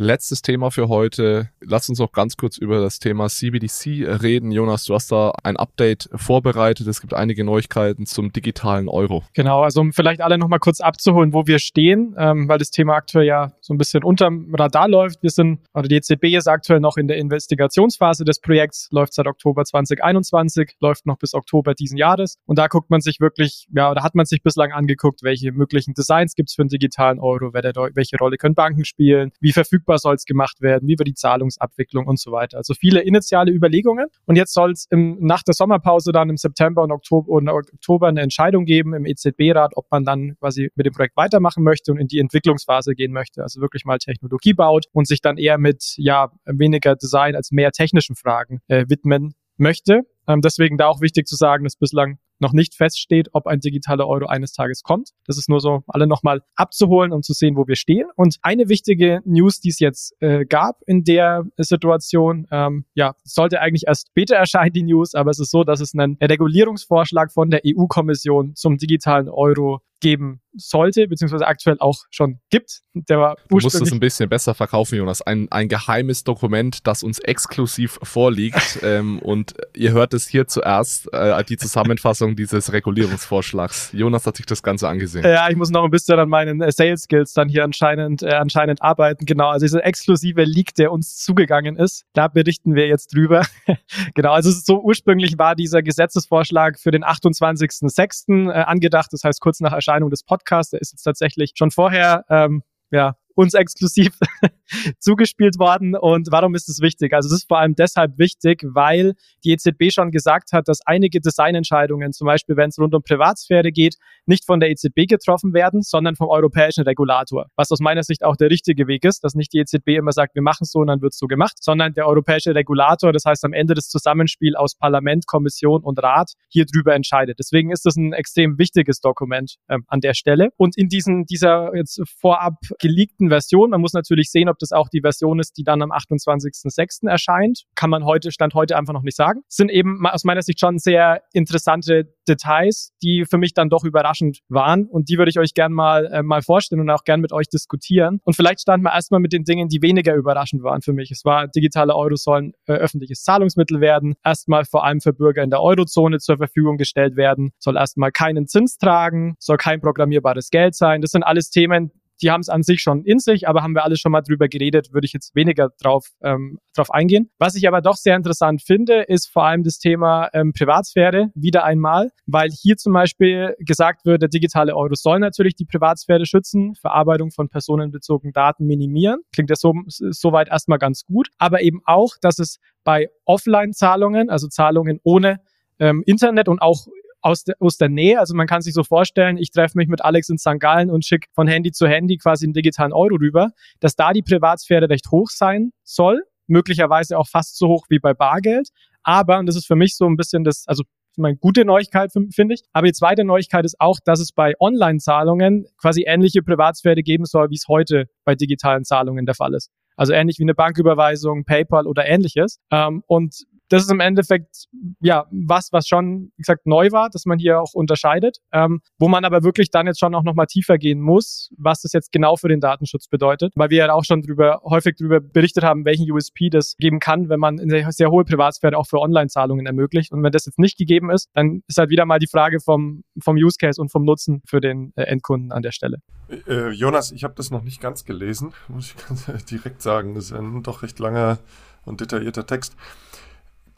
Letztes Thema für heute. Lass uns noch ganz kurz über das Thema CBDC reden. Jonas, du hast da ein Update vorbereitet. Es gibt einige Neuigkeiten zum digitalen Euro. Genau, also um vielleicht alle nochmal kurz abzuholen, wo wir stehen, ähm, weil das Thema aktuell ja so ein bisschen unterm Radar läuft. Wir sind, oder die EZB ist aktuell noch in der Investigationsphase des Projekts, läuft seit Oktober 2021, läuft noch bis Oktober diesen Jahres. Und da guckt man sich wirklich, ja, da hat man sich bislang angeguckt, welche möglichen Designs gibt es für einen digitalen Euro, welche Rolle können Banken spielen, wie verfügbar verfügbar soll es gemacht werden, wie wird die Zahlungsabwicklung und so weiter. Also viele initiale Überlegungen. Und jetzt soll es nach der Sommerpause dann im September und Oktober, und Oktober eine Entscheidung geben im EZB-Rat, ob man dann quasi mit dem Projekt weitermachen möchte und in die Entwicklungsphase gehen möchte. Also wirklich mal Technologie baut und sich dann eher mit ja weniger Design als mehr technischen Fragen äh, widmen möchte. Ähm, deswegen da auch wichtig zu sagen, dass bislang noch nicht feststeht, ob ein digitaler Euro eines Tages kommt. Das ist nur so, alle nochmal abzuholen und zu sehen, wo wir stehen. Und eine wichtige News, die es jetzt äh, gab in der Situation, ähm, ja, sollte eigentlich erst später erscheinen, die News, aber es ist so, dass es einen Regulierungsvorschlag von der EU-Kommission zum digitalen Euro geben sollte, beziehungsweise aktuell auch schon gibt. Der war du musst es ein bisschen besser verkaufen, Jonas. Ein, ein geheimes Dokument, das uns exklusiv vorliegt. ähm, und ihr hört es hier zuerst, äh, die Zusammenfassung dieses Regulierungsvorschlags. Jonas hat sich das Ganze angesehen. Ja, ich muss noch ein bisschen an meinen äh, Sales Skills dann hier anscheinend, äh, anscheinend arbeiten. Genau, also dieser exklusive Leak, der uns zugegangen ist, da berichten wir jetzt drüber. genau, also so ursprünglich war dieser Gesetzesvorschlag für den 28.06. Äh, angedacht, das heißt kurz nach Erscheinung des Podcasts. Der ist jetzt tatsächlich schon vorher ähm, ja, uns exklusiv zugespielt worden. Und warum ist es wichtig? Also es ist vor allem deshalb wichtig, weil die EZB schon gesagt hat, dass einige Designentscheidungen, zum Beispiel wenn es rund um Privatsphäre geht, nicht von der EZB getroffen werden, sondern vom europäischen Regulator. Was aus meiner Sicht auch der richtige Weg ist, dass nicht die EZB immer sagt, wir machen es so und dann wird es so gemacht, sondern der europäische Regulator, das heißt am Ende das Zusammenspiel aus Parlament, Kommission und Rat hier drüber entscheidet. Deswegen ist das ein extrem wichtiges Dokument ähm, an der Stelle. Und in diesen, dieser jetzt vorab geleakten Version, man muss natürlich sehen, ob das auch die Version ist, die dann am 28.06. erscheint, kann man heute, Stand heute einfach noch nicht sagen. Sind eben aus meiner Sicht schon sehr interessante Details, die für mich dann doch überraschend waren und die würde ich euch gern mal, äh, mal vorstellen und auch gern mit euch diskutieren. Und vielleicht starten wir erstmal mit den Dingen, die weniger überraschend waren für mich. Es war, digitale Euro sollen äh, öffentliches Zahlungsmittel werden, erstmal vor allem für Bürger in der Eurozone zur Verfügung gestellt werden, soll erstmal keinen Zins tragen, soll kein programmierbares Geld sein. Das sind alles Themen, die haben es an sich schon in sich, aber haben wir alles schon mal drüber geredet, würde ich jetzt weniger drauf, ähm, drauf eingehen. Was ich aber doch sehr interessant finde, ist vor allem das Thema ähm, Privatsphäre wieder einmal, weil hier zum Beispiel gesagt wird, der digitale Euro soll natürlich die Privatsphäre schützen, Verarbeitung von personenbezogenen Daten minimieren. Klingt ja so, soweit erstmal ganz gut, aber eben auch, dass es bei Offline-Zahlungen, also Zahlungen ohne ähm, Internet und auch aus der, aus der Nähe. Also man kann sich so vorstellen, ich treffe mich mit Alex in St. Gallen und schicke von Handy zu Handy quasi einen digitalen Euro rüber, dass da die Privatsphäre recht hoch sein soll, möglicherweise auch fast so hoch wie bei Bargeld. Aber, und das ist für mich so ein bisschen das, also meine gute Neuigkeit, finde ich. Aber die zweite Neuigkeit ist auch, dass es bei Online-Zahlungen quasi ähnliche Privatsphäre geben soll, wie es heute bei digitalen Zahlungen der Fall ist. Also ähnlich wie eine Banküberweisung, PayPal oder ähnliches. Ähm, und das ist im Endeffekt ja was, was schon, wie gesagt, neu war, dass man hier auch unterscheidet, ähm, wo man aber wirklich dann jetzt schon auch nochmal tiefer gehen muss, was das jetzt genau für den Datenschutz bedeutet, weil wir ja auch schon drüber, häufig darüber berichtet haben, welchen USP das geben kann, wenn man eine sehr hohe Privatsphäre auch für Online-Zahlungen ermöglicht. Und wenn das jetzt nicht gegeben ist, dann ist halt wieder mal die Frage vom, vom Use Case und vom Nutzen für den äh, Endkunden an der Stelle. Äh, Jonas, ich habe das noch nicht ganz gelesen, muss ich ganz direkt sagen. Das ist ein doch recht langer und detaillierter Text.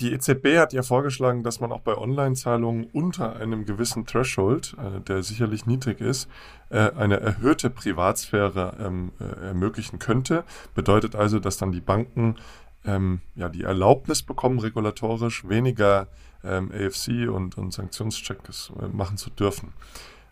Die EZB hat ja vorgeschlagen, dass man auch bei Online-Zahlungen unter einem gewissen Threshold, äh, der sicherlich niedrig ist, äh, eine erhöhte Privatsphäre ähm, äh, ermöglichen könnte. Bedeutet also, dass dann die Banken ähm, ja, die Erlaubnis bekommen, regulatorisch weniger ähm, AFC und, und Sanktionschecks äh, machen zu dürfen.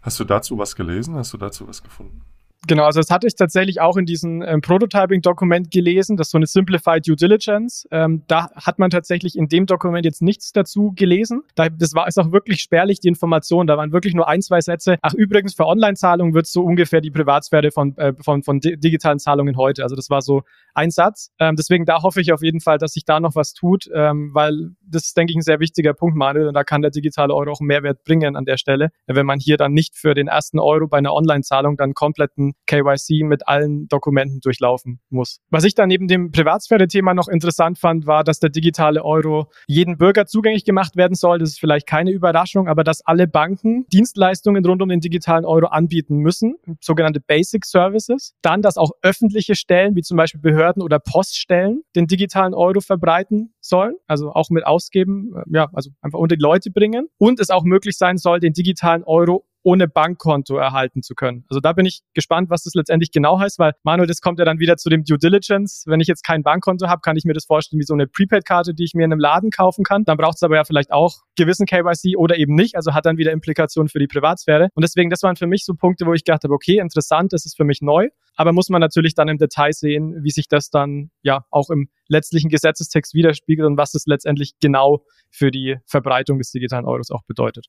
Hast du dazu was gelesen? Hast du dazu was gefunden? Genau, also das hatte ich tatsächlich auch in diesem ähm, Prototyping-Dokument gelesen, das ist so eine Simplified Due Diligence. Ähm, da hat man tatsächlich in dem Dokument jetzt nichts dazu gelesen. Da, das war ist auch wirklich spärlich, die Information. Da waren wirklich nur ein, zwei Sätze. Ach, übrigens, für Online-Zahlungen wird so ungefähr die Privatsphäre von, äh, von, von digitalen Zahlungen heute. Also das war so ein Satz. Ähm, deswegen da hoffe ich auf jeden Fall, dass sich da noch was tut, ähm, weil das ist, denke ich, ein sehr wichtiger Punkt, Manuel. Und da kann der digitale Euro auch einen Mehrwert bringen an der Stelle. Wenn man hier dann nicht für den ersten Euro bei einer Online-Zahlung dann kompletten KYC mit allen Dokumenten durchlaufen muss. Was ich dann neben dem Privatsphäre-Thema noch interessant fand, war, dass der digitale Euro jeden Bürger zugänglich gemacht werden soll. Das ist vielleicht keine Überraschung, aber dass alle Banken Dienstleistungen rund um den digitalen Euro anbieten müssen, sogenannte Basic Services. Dann, dass auch öffentliche Stellen, wie zum Beispiel Behörden oder Poststellen, den digitalen Euro verbreiten sollen, also auch mit ausgeben, äh, ja, also einfach unter die Leute bringen. Und es auch möglich sein soll, den digitalen Euro ohne Bankkonto erhalten zu können. Also da bin ich gespannt, was das letztendlich genau heißt, weil Manuel, das kommt ja dann wieder zu dem Due Diligence. Wenn ich jetzt kein Bankkonto habe, kann ich mir das vorstellen wie so eine Prepaid-Karte, die ich mir in einem Laden kaufen kann. Dann braucht es aber ja vielleicht auch gewissen KYC oder eben nicht, also hat dann wieder Implikationen für die Privatsphäre. Und deswegen, das waren für mich so Punkte, wo ich gedacht habe, okay, interessant, das ist für mich neu, aber muss man natürlich dann im Detail sehen, wie sich das dann ja auch im letztlichen Gesetzestext widerspiegelt und was das letztendlich genau für die Verbreitung des digitalen Euros auch bedeutet.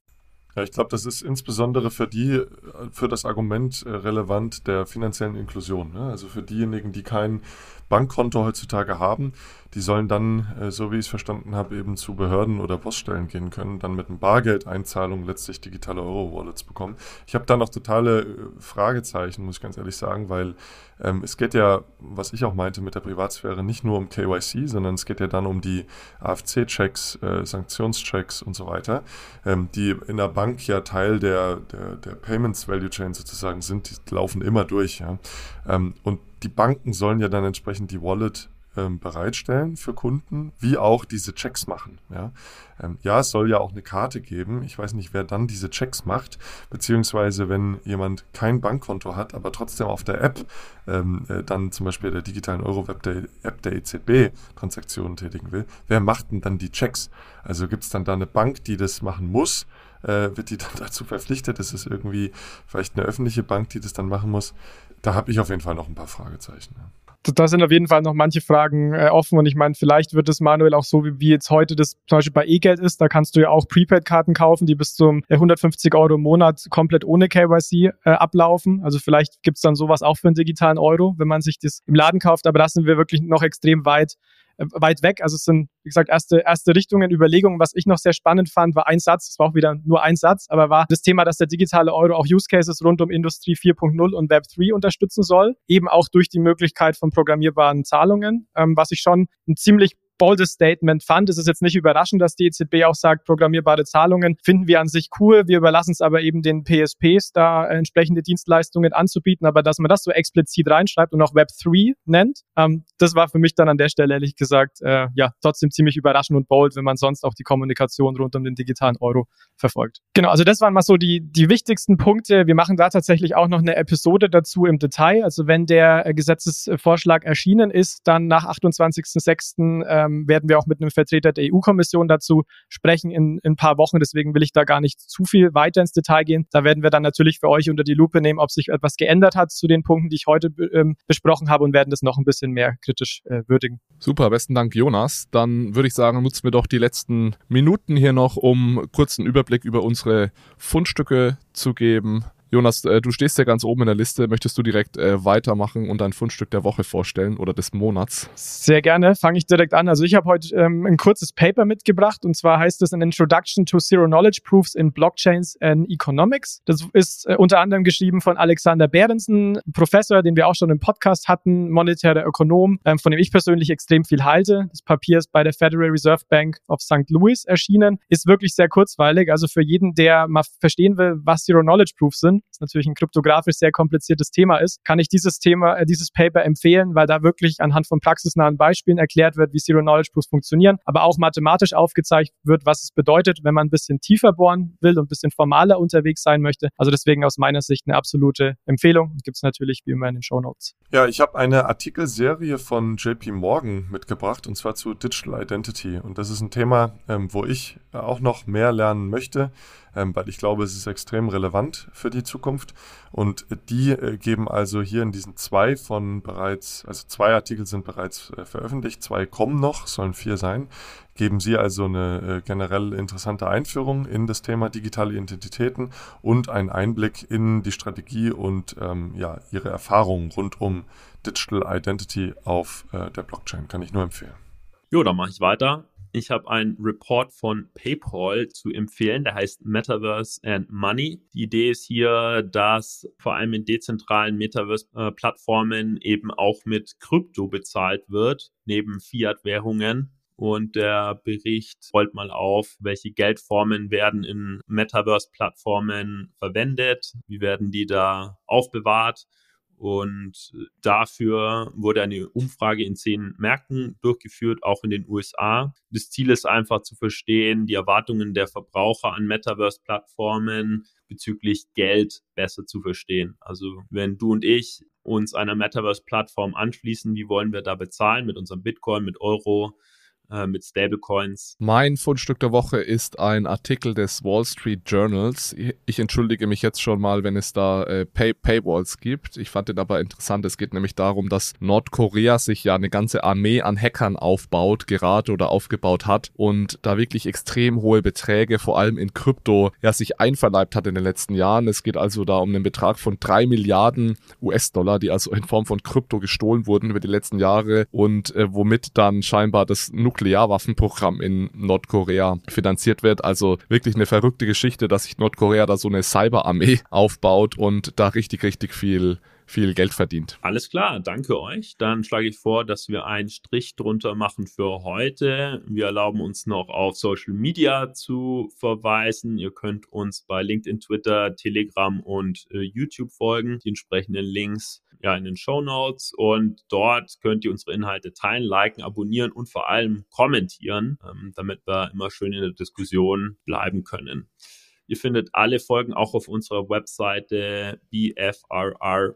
Ja, ich glaube, das ist insbesondere für die, für das Argument äh, relevant der finanziellen Inklusion. Ne? Also für diejenigen, die kein Bankkonto heutzutage haben, die sollen dann, äh, so wie ich es verstanden habe, eben zu Behörden oder Poststellen gehen können, dann mit einem Bargeldeinzahlung letztlich digitale Euro-Wallets bekommen. Ich habe da noch totale äh, Fragezeichen, muss ich ganz ehrlich sagen, weil ähm, es geht ja, was ich auch meinte mit der Privatsphäre, nicht nur um KYC, sondern es geht ja dann um die AFC-Checks, äh, Sanktionschecks und so weiter, ähm, die in der Bank ja Teil der, der, der Payments Value Chain sozusagen sind, die laufen immer durch. Ja? Ähm, und die Banken sollen ja dann entsprechend die Wallet ähm, bereitstellen für Kunden, wie auch diese Checks machen. Ja? Ähm, ja, es soll ja auch eine Karte geben. Ich weiß nicht, wer dann diese Checks macht, beziehungsweise wenn jemand kein Bankkonto hat, aber trotzdem auf der App ähm, äh, dann zum Beispiel der digitalen Euro-Web der App der EZB Transaktionen tätigen will, wer macht denn dann die Checks? Also gibt es dann da eine Bank, die das machen muss? Äh, wird die dann dazu verpflichtet? Ist es irgendwie vielleicht eine öffentliche Bank, die das dann machen muss? Da habe ich auf jeden Fall noch ein paar Fragezeichen. Ja da sind auf jeden Fall noch manche Fragen äh, offen und ich meine, vielleicht wird es manuell auch so, wie, wie jetzt heute das zum Beispiel bei E-Geld ist. Da kannst du ja auch Prepaid-Karten kaufen, die bis zum äh, 150 Euro im Monat komplett ohne KYC äh, ablaufen. Also vielleicht gibt's dann sowas auch für einen digitalen Euro, wenn man sich das im Laden kauft. Aber da sind wir wirklich noch extrem weit äh, weit weg. Also es sind, wie gesagt, erste, erste Richtungen, Überlegungen. Was ich noch sehr spannend fand, war ein Satz, das war auch wieder nur ein Satz, aber war das Thema, dass der digitale Euro auch Use Cases rund um Industrie 4.0 und Web 3 unterstützen soll, eben auch durch die Möglichkeit von programmierbaren Zahlungen, ähm, was ich schon ein ziemlich boldes Statement fand. Es ist jetzt nicht überraschend, dass die EZB auch sagt, programmierbare Zahlungen finden wir an sich cool. Wir überlassen es aber eben den PSPs, da entsprechende Dienstleistungen anzubieten. Aber dass man das so explizit reinschreibt und auch Web3 nennt, ähm, das war für mich dann an der Stelle ehrlich gesagt, äh, ja, trotzdem ziemlich überraschend und bold, wenn man sonst auch die Kommunikation rund um den digitalen Euro verfolgt. Genau, also das waren mal so die, die wichtigsten Punkte. Wir machen da tatsächlich auch noch eine Episode dazu im Detail. Also wenn der äh, Gesetzesvorschlag erschienen ist, dann nach 28.06. Äh, ähm, werden wir auch mit einem Vertreter der EU-Kommission dazu sprechen in, in ein paar Wochen. Deswegen will ich da gar nicht zu viel weiter ins Detail gehen. Da werden wir dann natürlich für euch unter die Lupe nehmen, ob sich etwas geändert hat zu den Punkten, die ich heute ähm, besprochen habe und werden das noch ein bisschen mehr kritisch äh, würdigen. Super, besten Dank, Jonas. Dann würde ich sagen, nutzen wir doch die letzten Minuten hier noch, um kurzen Überblick über unsere Fundstücke zu geben. Jonas, äh, du stehst ja ganz oben in der Liste. Möchtest du direkt äh, weitermachen und dein Fundstück der Woche vorstellen oder des Monats? Sehr gerne. Fange ich direkt an. Also ich habe heute ähm, ein kurzes Paper mitgebracht und zwar heißt es An Introduction to Zero Knowledge Proofs in Blockchains and Economics. Das ist äh, unter anderem geschrieben von Alexander Behrensen, Professor, den wir auch schon im Podcast hatten, monetärer Ökonom, ähm, von dem ich persönlich extrem viel halte. Das Papier ist bei der Federal Reserve Bank of St. Louis erschienen. Ist wirklich sehr kurzweilig. Also für jeden, der mal verstehen will, was Zero Knowledge Proofs sind, das natürlich ein kryptografisch sehr kompliziertes Thema ist, kann ich dieses Thema, äh, dieses Paper empfehlen, weil da wirklich anhand von praxisnahen Beispielen erklärt wird, wie Zero Knowledge Proofs funktionieren, aber auch mathematisch aufgezeigt wird, was es bedeutet, wenn man ein bisschen tiefer bohren will und ein bisschen formaler unterwegs sein möchte. Also deswegen aus meiner Sicht eine absolute Empfehlung. Gibt es natürlich wie immer in den Show Notes. Ja, ich habe eine Artikelserie von JP Morgan mitgebracht und zwar zu Digital Identity. Und das ist ein Thema, ähm, wo ich auch noch mehr lernen möchte weil ich glaube, es ist extrem relevant für die Zukunft. Und die äh, geben also hier in diesen zwei von bereits, also zwei Artikel sind bereits äh, veröffentlicht, zwei kommen noch, sollen vier sein, geben sie also eine äh, generell interessante Einführung in das Thema digitale Identitäten und einen Einblick in die Strategie und ähm, ja, ihre Erfahrungen rund um Digital Identity auf äh, der Blockchain. Kann ich nur empfehlen. Jo, dann mache ich weiter. Ich habe einen Report von PayPal zu empfehlen, der heißt Metaverse and Money. Die Idee ist hier, dass vor allem in dezentralen Metaverse-Plattformen eben auch mit Krypto bezahlt wird, neben Fiat-Währungen. Und der Bericht rollt mal auf, welche Geldformen werden in Metaverse-Plattformen verwendet, wie werden die da aufbewahrt und dafür wurde eine Umfrage in zehn Märkten durchgeführt, auch in den USA. Das Ziel ist einfach zu verstehen, die Erwartungen der Verbraucher an Metaverse-Plattformen bezüglich Geld besser zu verstehen. Also wenn du und ich uns einer Metaverse-Plattform anschließen, wie wollen wir da bezahlen? Mit unserem Bitcoin, mit Euro, äh, mit Stablecoins. Mein Fundstück der Woche ist ein Artikel des Wall Street Journals. Ich entschuldige mich jetzt schon mal, wenn es da äh, Pay Paywalls gibt. Ich fand den aber interessant. Es geht nämlich darum, dass Nordkorea sich ja eine ganze Armee an Hackern aufbaut, gerade oder aufgebaut hat und da wirklich extrem hohe Beträge, vor allem in Krypto, ja sich einverleibt hat in den letzten Jahren. Es geht also da um einen Betrag von drei Milliarden US-Dollar, die also in Form von Krypto gestohlen wurden über die letzten Jahre und äh, womit dann scheinbar das Nuklearwaffenprogramm in Nordkorea finanziert wird. Also wirklich eine verrückte Geschichte, dass sich Nordkorea da so eine Cyberarmee aufbaut und da richtig, richtig viel viel Geld verdient. Alles klar, danke euch. Dann schlage ich vor, dass wir einen Strich drunter machen für heute. Wir erlauben uns noch auf Social Media zu verweisen. Ihr könnt uns bei LinkedIn, Twitter, Telegram und äh, YouTube folgen. Die entsprechenden Links ja in den Show Notes und dort könnt ihr unsere Inhalte teilen, liken, abonnieren und vor allem kommentieren, ähm, damit wir immer schön in der Diskussion bleiben können. Ihr findet alle Folgen auch auf unserer Webseite bfrr.de.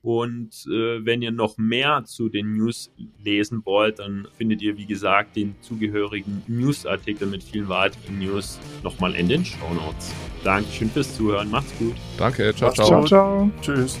Und äh, wenn ihr noch mehr zu den News lesen wollt, dann findet ihr, wie gesagt, den zugehörigen Newsartikel mit vielen weiteren News nochmal in den Show Notes. Dankeschön fürs Zuhören. Macht's gut. Danke. Ciao, ciao. ciao, ciao. Tschüss.